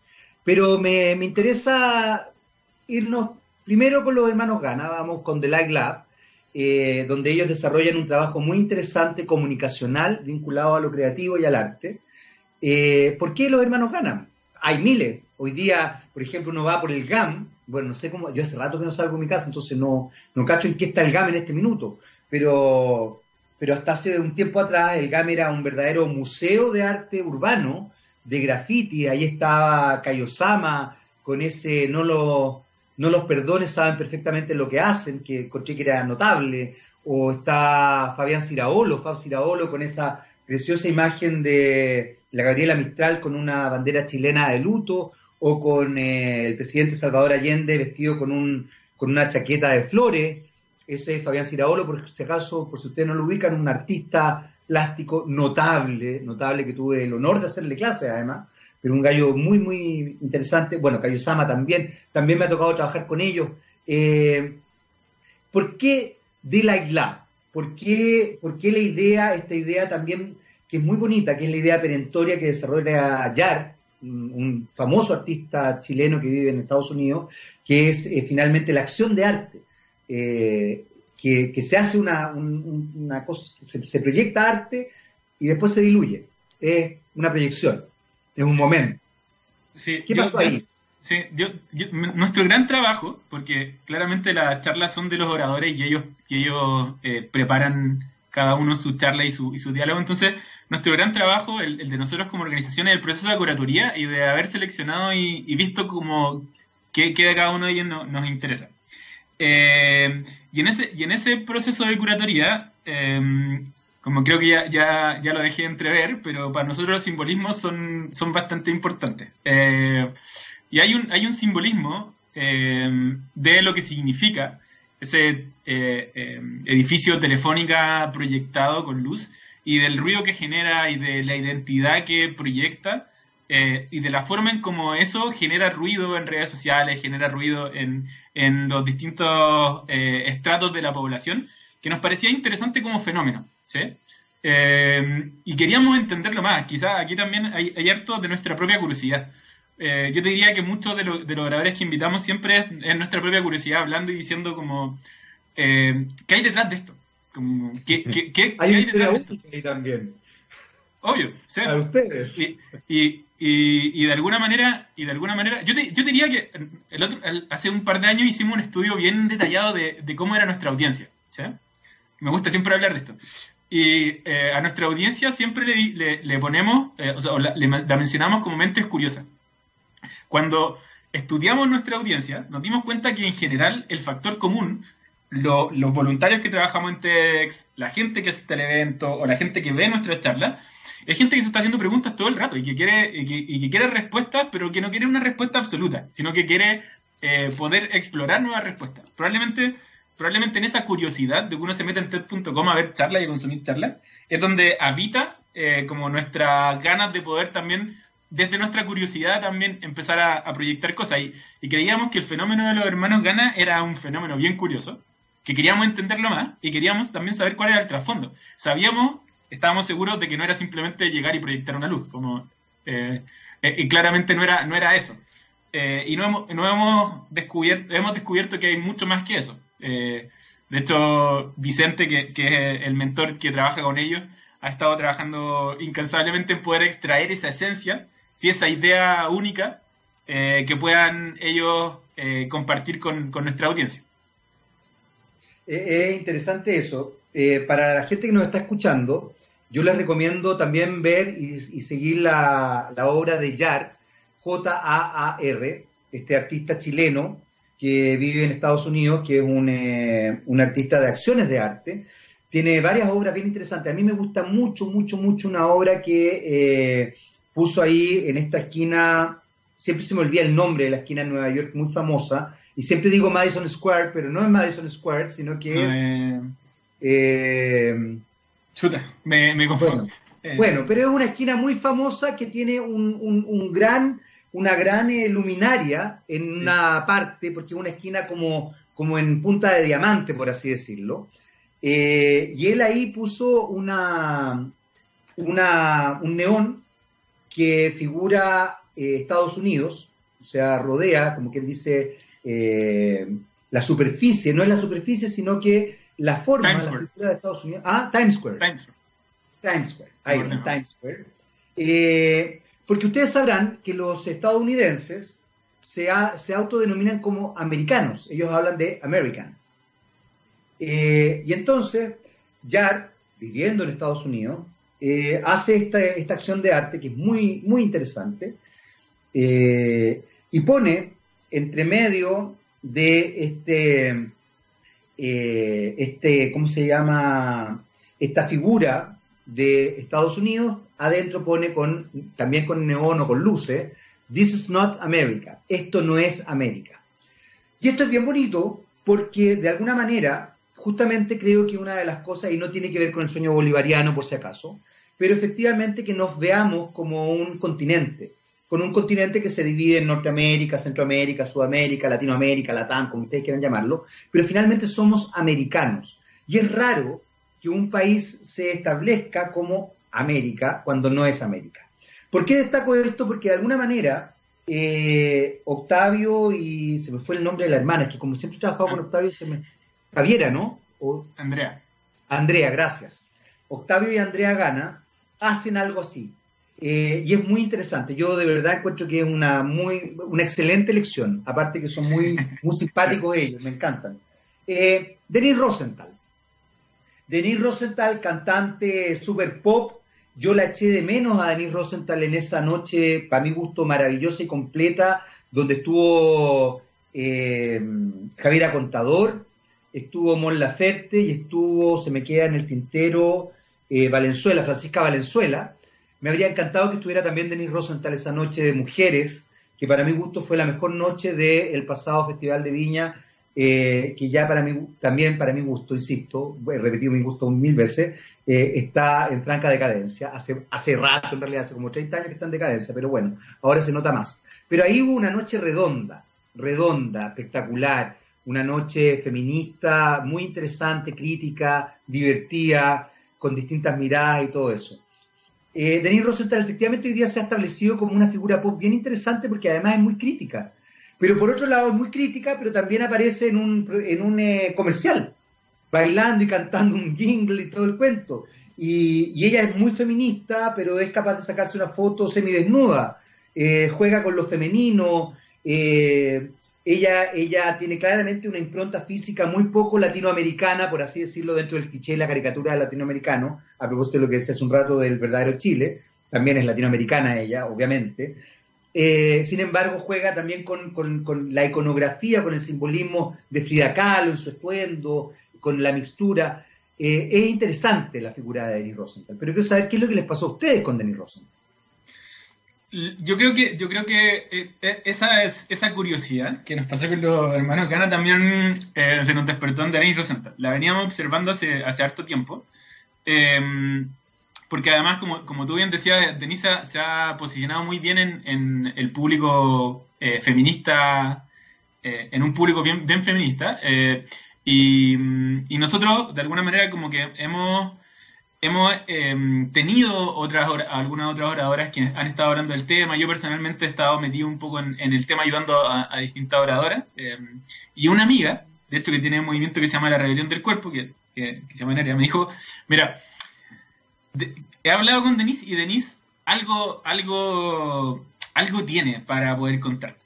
Pero me, me interesa irnos Primero con los hermanos Gana, vamos con The Light Lab, eh, donde ellos desarrollan un trabajo muy interesante comunicacional vinculado a lo creativo y al arte. Eh, ¿Por qué los hermanos Gana? Hay miles. Hoy día, por ejemplo, uno va por el GAM, bueno, no sé cómo, yo hace rato que no salgo de mi casa, entonces no, no cacho en qué está el GAM en este minuto, pero, pero hasta hace un tiempo atrás el GAM era un verdadero museo de arte urbano, de graffiti, ahí estaba Kayosama con ese no lo no los perdones saben perfectamente lo que hacen, que encontré que era notable, o está Fabián Ciraolo, Fab Ciraolo con esa preciosa imagen de la Gabriela Mistral con una bandera chilena de luto, o con eh, el presidente Salvador Allende vestido con, un, con una chaqueta de flores. Ese es Fabián Ciraolo, por si acaso, por si ustedes no lo ubican, un artista plástico notable, notable que tuve el honor de hacerle clase además, pero un gallo muy, muy interesante. Bueno, Sama también, también me ha tocado trabajar con ellos. Eh, ¿Por qué de la isla? ¿Por qué, ¿Por qué la idea, esta idea también, que es muy bonita, que es la idea perentoria que desarrolla Yar, un famoso artista chileno que vive en Estados Unidos, que es eh, finalmente la acción de arte, eh, que, se hace una, una cosa, se, proyecta arte y después se diluye, es una proyección en un momento. ¿Qué pasó ahí? Sí, nuestro gran trabajo, porque claramente las charlas son de los oradores y ellos, y ellos eh, preparan cada uno su charla y su, y su diálogo. Entonces, nuestro gran trabajo, el, de nosotros como organización, es el proceso de curatoría y de haber seleccionado y, visto como qué, de cada uno de ellos nos interesa. Eh, y, en ese, y en ese proceso de curatoría, eh, como creo que ya, ya, ya, lo dejé entrever, pero para nosotros los simbolismos son, son bastante importantes. Eh, y hay un, hay un simbolismo eh, de lo que significa ese eh, edificio telefónica proyectado con luz y del ruido que genera y de la identidad que proyecta y de la forma en cómo eso genera ruido en redes sociales, genera ruido en, en los distintos estratos de la población, que nos parecía interesante como fenómeno. ¿Sí? Eh, y queríamos entenderlo más. Quizás aquí también hay, hay, harto de nuestra propia curiosidad. Eh, yo te diría que muchos de, de, los oradores que invitamos siempre es, nuestra propia curiosidad, hablando y diciendo como, eh, ¿qué hay detrás de esto? Como, ¿qué, qué, qué, <laughs> hay, hay detrás de ahí también. Obvio. A ustedes. Y, y, y, de alguna manera, y de alguna manera, yo, te, yo diría que el otro, hace un par de años hicimos un estudio bien detallado de, de cómo era nuestra audiencia. ¿sí? Me gusta siempre hablar de esto. Y eh, a nuestra audiencia siempre le, le, ponemos, eh, o sea, la, la, mencionamos como mentes curiosas. Cuando estudiamos nuestra audiencia, nos dimos cuenta que en general el factor común, lo, los voluntarios que trabajamos en TEDx, la gente que asiste al evento o la gente que ve nuestra charla, es gente que se está haciendo preguntas todo el rato y que quiere, y que, y quiere respuestas, pero que no quiere una respuesta absoluta, sino que quiere eh, poder explorar nuevas respuestas. Probablemente, probablemente en esa curiosidad de que uno se mete en TED.com a ver charlas y a consumir charlas, es donde habita eh, como nuestras ganas de poder también, desde nuestra curiosidad, también empezar a, proyectar cosas. Y, y, creíamos que el fenómeno de los hermanos Gana era un fenómeno bien curioso, que queríamos entenderlo más y queríamos también saber cuál era el trasfondo. Sabíamos estábamos seguros de que no era simplemente llegar y proyectar una luz, como eh, eh, y claramente no era, no era eso. Y no hemos, no hemos, descubierto, hemos descubierto que hay mucho más que eso. De hecho, Vicente, que, es el mentor que trabaja con ellos, ha estado trabajando incansablemente en poder extraer esa esencia, esa idea única, que puedan ellos compartir con, con nuestra audiencia. Es interesante eso. para la gente que nos está escuchando, yo les recomiendo también ver y, seguir la, obra de Yar, J-A-A-R, este artista chileno que vive en Estados Unidos, que es un, eh, un, artista de acciones de arte. Tiene varias obras bien interesantes. A mí me gusta mucho, mucho, mucho una obra que eh, puso ahí en esta esquina, siempre se me olvida el nombre de la esquina de Nueva York, muy famosa, y siempre digo Madison Square, pero no es Madison Square, sino que es... Eh, Chuta, me, me confundo. Bueno, pero es una esquina muy famosa que tiene un, un, gran, una gran eh, luminaria en una parte, porque es una esquina como, como en punta de diamante, por así decirlo. Eh, y él ahí puso una, una, un neón que figura Estados Unidos, o sea, rodea, como quien dice, la superficie, no es la superficie, sino que la forma de la cultura de Estados Unidos. Ah, Times Square. Times Square. Ahí, Times Square. Eh, porque ustedes sabrán que los estadounidenses se, se, autodenominan como americanos. Ellos hablan de American. Eh, y entonces, Jar, viviendo en Estados Unidos, eh, hace esta, acción de arte que es muy, muy interesante y pone entre medio de este eh, este, ¿cómo se llama? Esta figura de Estados Unidos, adentro pone con, también con neón o con luces, This is not America, esto no es América. Y esto es bien bonito porque de alguna manera, justamente creo que una de las cosas, y no tiene que ver con el sueño bolivariano por si acaso, pero efectivamente que nos veamos como un continente, con un continente que se divide en Norteamérica, Centroamérica, Sudamérica, Latinoamérica, Latam, como ustedes quieran llamarlo, pero finalmente somos americanos. Y es raro que un país se establezca como América cuando no es América. ¿Por qué destaco esto? Porque de alguna manera eh, Octavio y se me fue el nombre de la hermana, es que como siempre he trabajado con Octavio, se me... Javiera, ¿no? Andrea. Andrea, gracias. Octavio y Andrea Gana hacen algo así. Eh, y es muy interesante. Yo de verdad encuentro que es una muy una excelente lección. Aparte que son muy, muy simpáticos <laughs> ellos, me encantan. Eh, Denis Rosenthal. Denis Rosenthal, cantante super pop. Yo la eché de menos a Denis Rosenthal en esa noche, para mi gusto, maravillosa y completa, donde estuvo eh, Javiera Contador, estuvo Mon Laferte y estuvo, se me queda en el tintero, eh, Valenzuela, Francisca Valenzuela. Me habría encantado que estuviera también Denis Rosenthal esa noche de mujeres, que para mi gusto fue la mejor noche del pasado Festival de Viña, eh, que ya para mí, también para mi gusto, insisto, he repetido mi gusto mil veces, eh, está en franca decadencia. Hace, hace rato, en realidad, hace como 30 años que está en decadencia, pero bueno, ahora se nota más. Pero ahí hubo una noche redonda, redonda, espectacular, una noche feminista, muy interesante, crítica, divertida, con distintas miradas y todo eso. Eh, Denis Rosenthal efectivamente hoy día se ha establecido como una figura pop bien interesante porque además es muy crítica. Pero por otro lado es muy crítica, pero también aparece en un, en un eh, comercial. bailando y cantando un jingle y todo el cuento. Y, ella es muy feminista, pero es capaz de sacarse una foto semidesnuda. Eh, juega con lo femenino. Eh, ella, ella tiene claramente una impronta física muy poco latinoamericana, por así decirlo, dentro del cliché la caricatura del latinoamericano, a propósito de lo que decía hace un rato del verdadero Chile, también es latinoamericana ella, obviamente. Eh, sin embargo, juega también con, la iconografía, con el simbolismo de Frida Kahlo en su estuendo, con la mixtura. Eh, es interesante la figura de Denis Rosenthal, pero quiero saber qué es lo que les pasó a ustedes con Denis Rosenthal. Yo creo que, yo creo que eh, esa, es, esa curiosidad que nos pasó con los hermanos Gana también se nos despertó en Denis Rosenthal. La veníamos observando hace, hace harto tiempo. Porque además, como, como, tú bien decías, Denisa se ha posicionado muy bien en, en el público feminista, en un público bien, bien feminista. Y, y, nosotros, de alguna manera, como que hemos hemos em, tenido otras algunas otras oradoras que han estado hablando del tema. Yo personalmente he estado metido un poco en, el tema ayudando a, distintas oradoras. Em, y una amiga, de hecho, que tiene un movimiento que se llama La Rebelión del Cuerpo, que, se llama Nerea, me dijo, mira, he hablado con Denise y Denise algo, algo, algo tiene para poder contar.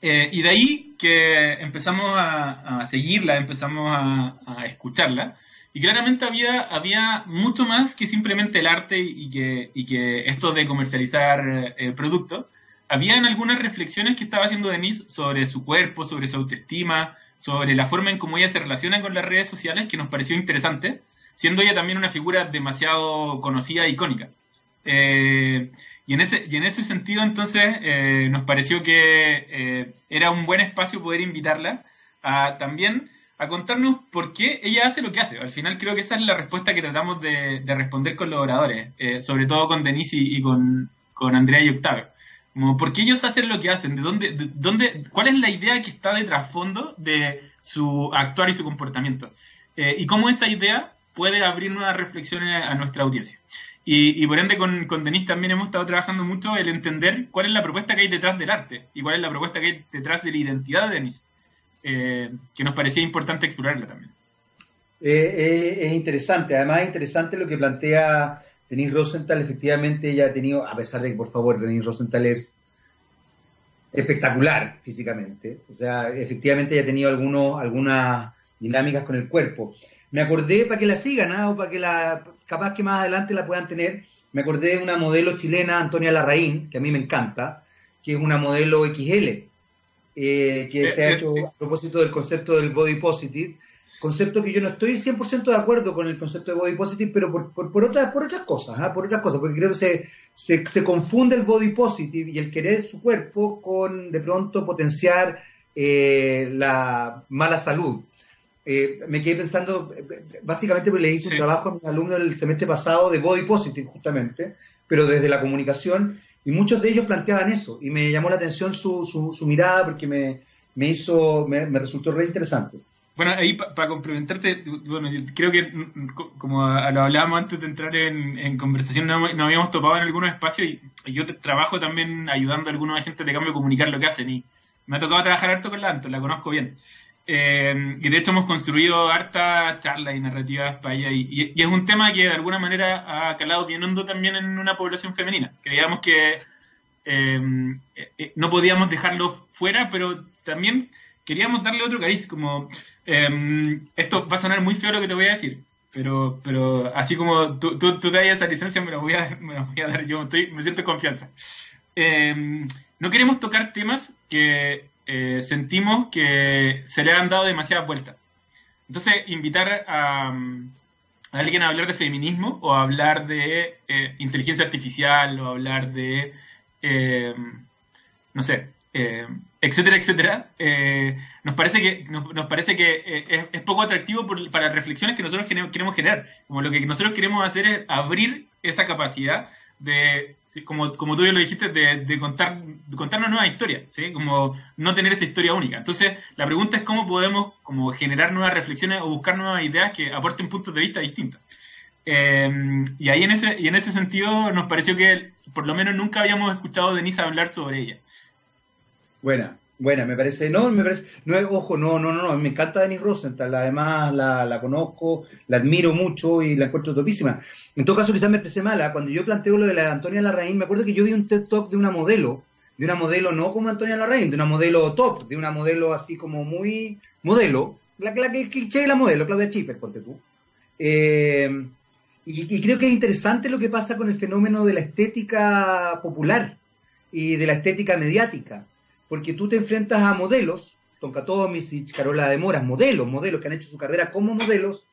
Eh, y de ahí que empezamos a, seguirla, empezamos a escucharla. Y claramente había, había mucho más que simplemente el arte y que, y que esto de comercializar eh, productos. Habían algunas reflexiones que estaba haciendo Denise sobre su cuerpo, sobre su autoestima, sobre la forma en cómo ella se relaciona con las redes sociales, que nos pareció interesante, siendo ella también una figura demasiado conocida e icónica. Eh, y, en ese, y en ese sentido, entonces, eh, nos pareció que era un buen espacio poder invitarla a también a contarnos por qué ella hace lo que hace. Al final creo que esa es la respuesta que tratamos de, responder con los oradores, eh, sobre todo con Denise y, con, Andrea y Octavio. Como, ¿Por qué ellos hacen lo que hacen? ¿De dónde, dónde, ¿Cuál es la idea que está de trasfondo de su actuar y su comportamiento? Eh, y cómo esa idea puede abrir nuevas reflexiones a nuestra audiencia. Y, por ende con, con, también hemos estado trabajando mucho el entender cuál es la propuesta que hay detrás del arte y cuál es la propuesta que hay detrás de la identidad de Denise. Eh, que nos parecía importante explorarla también. Eh, eh, es interesante, además es interesante lo que plantea Denise Rosenthal, efectivamente ella ha tenido, a pesar de que por favor Denise Rosenthal es espectacular físicamente, o sea, efectivamente ella ha tenido algunas dinámicas con el cuerpo. Me acordé para que la sigan, ¿ah? o para que la, capaz que más adelante la puedan tener, me acordé de una modelo chilena, Antonia Larraín, que a mí me encanta, que es una modelo XL, eh, que se ha eh, hecho eh, a propósito del concepto del body positive, concepto que yo no estoy 100% de acuerdo con el concepto de body positive, pero por, por, otras, por otras cosas, ¿ah? por otras cosas, porque creo que se, se, se, confunde el body positive y el querer su cuerpo con de pronto potenciar la mala salud. Me quedé pensando, básicamente porque le hice un trabajo a mis alumnos el semestre pasado de body positive, justamente, pero desde la comunicación, y muchos de ellos planteaban eso, y me llamó la atención su, su, mirada porque me, me hizo, me, resultó re interesante. Bueno, ahí para complementarte, bueno, yo creo que como lo hablábamos antes de entrar en, conversación, no, habíamos topado en algunos espacios y, yo trabajo también ayudando a algunos agentes de cambio a comunicar lo que hacen y me ha tocado trabajar harto con la Anto, la conozco bien. Eh, y de hecho hemos construido hartas charlas y narrativas para ella. Y, es un tema que de alguna manera ha calado bien hondo también en una población femenina. Creíamos que em, eh, no podíamos dejarlo fuera, pero también queríamos darle otro cariz. Como em, esto va a sonar muy feo lo que te voy a decir, pero, pero así como tú, tú, te das esa licencia, me lo voy a, <laughs> me voy a dar yo. Me siento confianza. Em, no queremos tocar temas que eh, sentimos que se le han dado demasiadas vueltas. Entonces, invitar a, alguien a hablar de feminismo o hablar de eh, inteligencia artificial o hablar de, eh, no sé, etcétera, etcétera, nos parece que, nos, parece que es, poco atractivo para reflexiones que nosotros queremos generar. Como lo que nosotros queremos hacer es abrir esa capacidad de como, como tú ya lo dijiste, de, contar, contar una nueva historia, ¿sí? Como no tener esa historia única. Entonces, la pregunta es cómo podemos como generar nuevas reflexiones o buscar nuevas ideas que aporten puntos de vista distintos. Eh, y ahí en ese, y en ese sentido nos pareció que por lo menos nunca habíamos escuchado a Denise hablar sobre ella. Buena. Bueno, me parece, no, me parece, no, ojo, no, no, no, no, me encanta Denise Rosenthal, además la, la, conozco, la admiro mucho y la encuentro topísima. En todo caso, quizás me expresé mala, cuando yo planteo lo de la Antonia Larraín, me acuerdo que yo vi un TED Talk de una modelo, de una modelo no como Antonia Larraín, de una modelo top, de una modelo así como muy modelo, la, la que cliché de la modelo, Claudia Schiffer, ponte tú. Eh, y creo que es interesante lo que pasa con el fenómeno de la estética popular y de la estética mediática porque tú te enfrentas a modelos, Tonka Tomisic, Carola de Moras, modelos, modelos que han hecho su carrera como modelos,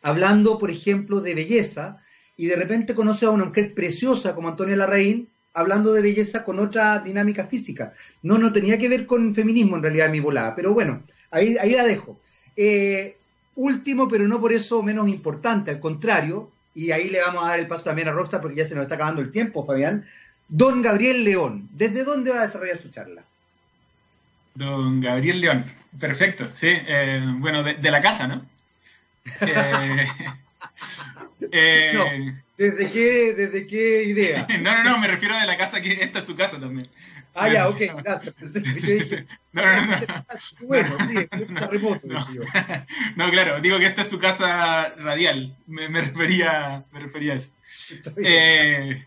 hablando, por ejemplo, de belleza, y de repente conoces a una mujer preciosa como Antonia Larraín, hablando de belleza con otra dinámica física. No, no tenía que ver con feminismo en realidad mi volada, pero bueno, ahí, ahí la dejo. Eh, último, pero no por eso menos importante, al contrario, y ahí le vamos a dar el paso también a Rockstar porque ya se nos está acabando el tiempo, Fabián. Don Gabriel León, ¿desde dónde va a desarrollar su charla? Don Gabriel León, perfecto, sí, eh, bueno, de, la casa, ¿no? Eh, <laughs> eh, ¿desde qué, ¿desde qué idea? <laughs> no, no, no, me refiero de la casa que esta es su casa también. Ah, ya, ok, gracias. <laughs> No, no, no. Bueno, sí, es remoto. No, claro, digo que esta es su casa radial. Me, me refería, me refería a eso. Eh,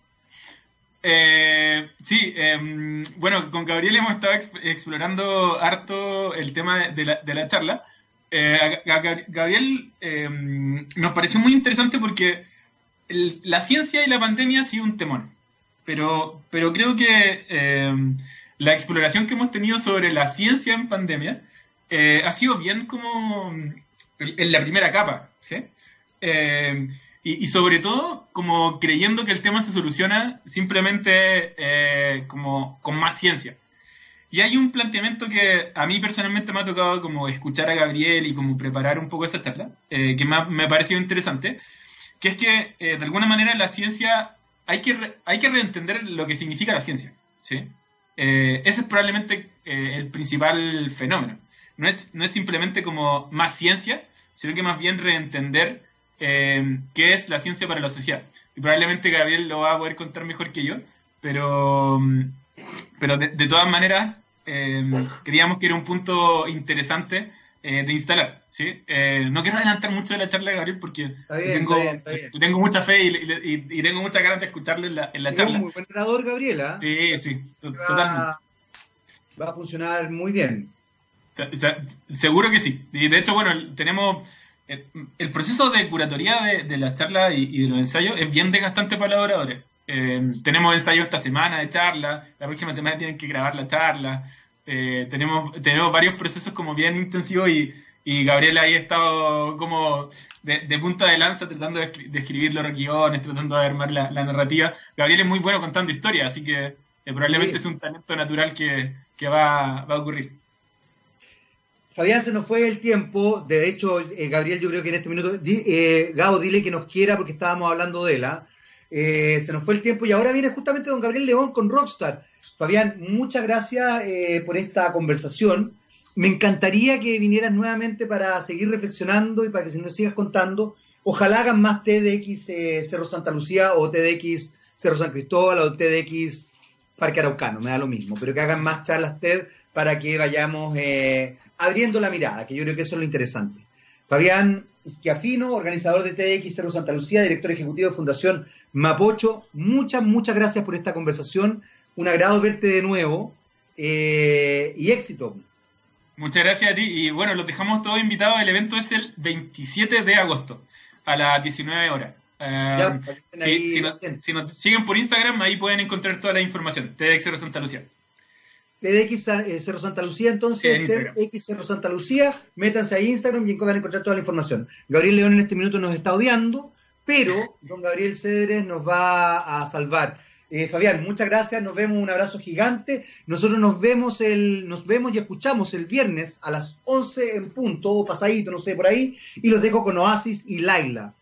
eh, sí, em, bueno, con Gabriel hemos estado explorando harto el tema de la, charla. Eh, Gabriel em, nos pareció muy interesante porque la ciencia y la pandemia ha sido un temor, pero, pero creo que em, la exploración que hemos tenido sobre la ciencia en pandemia eh, ha sido bien como en la primera capa, ¿sí? Y, sobre todo, como creyendo que el tema se soluciona simplemente eh, como con más ciencia. Y hay un planteamiento que a mí personalmente me ha tocado como escuchar a Gabriel y como preparar un poco esa charla, eh, que me ha, me ha, parecido interesante, que es que eh, de alguna manera la ciencia hay que, hay que reentender lo que significa la ciencia. ¿sí? ese es probablemente el principal fenómeno. No es, no es simplemente como más ciencia, sino que más bien reentender eh, qué es la ciencia para la sociedad. Y probablemente Gabriel lo va a poder contar mejor que yo, pero, pero de, todas maneras eh, creíamos que era un punto interesante eh, de instalar. ¿sí? no quiero adelantar mucho de la charla de Gabriel porque tengo, tengo mucha fe y, tengo muchas ganas de escucharle en la, en la charla. muy buen orador, Gabriela. Sí, sí, va, Va a funcionar muy bien. Seguro que sí. Y de hecho, bueno, tenemos el, proceso de curatoría de, la charla y, de los ensayos es bien desgastante para los oradores. Eh, tenemos ensayos esta semana de charla, la próxima semana tienen que grabar la charla, eh, tenemos, tenemos varios procesos como bien intensivos y, y Gabriel ahí ha estado como de, punta de lanza tratando de, escribir los guiones, tratando de armar la, narrativa. Gabriel es muy bueno contando historias, así que eh, probablemente es un talento natural que, va, va a ocurrir. Fabián, se nos fue el tiempo. De hecho, eh, Gabriel, yo creo que en este minuto. eh, Gao, dile que nos quiera porque estábamos hablando de él. ¿ah? Eh, se nos fue el tiempo y ahora viene justamente don Gabriel León con Rockstar. Fabián, muchas gracias eh, por esta conversación. Me encantaría que vinieras nuevamente para seguir reflexionando y para que se nos sigas contando. Ojalá hagan más TDX Cerro Santa Lucía o TDX Cerro San Cristóbal o TDX Parque Araucano, me da lo mismo, pero que hagan más charlas TED para que vayamos abriendo la mirada, que yo creo que eso es lo interesante. Fabián Schiafino, organizador de TX Cerro Santa Lucía, director ejecutivo de Fundación Mapocho, muchas, muchas gracias por esta conversación. Un agrado verte de nuevo eh, y éxito. Muchas gracias a ti. Y bueno, los dejamos todos invitados. El evento es el 27 de agosto a las 19 horas. Eh, si, nos, siguen por Instagram, ahí pueden encontrar toda la información. TX Cerro Santa Lucía. TDX eh, Cerro Santa Lucía, entonces, TDX Cerro Santa Lucía, métanse a Instagram y van a encontrar toda la información. Gabriel León en este minuto nos está odiando, pero don Gabriel Cedres nos va a salvar. Eh, Fabián, muchas gracias, nos vemos, un abrazo gigante. Nosotros nos vemos el, nos vemos y escuchamos el viernes a las 11 en punto, o pasadito, no sé, por ahí, y los dejo con Oasis y Laila.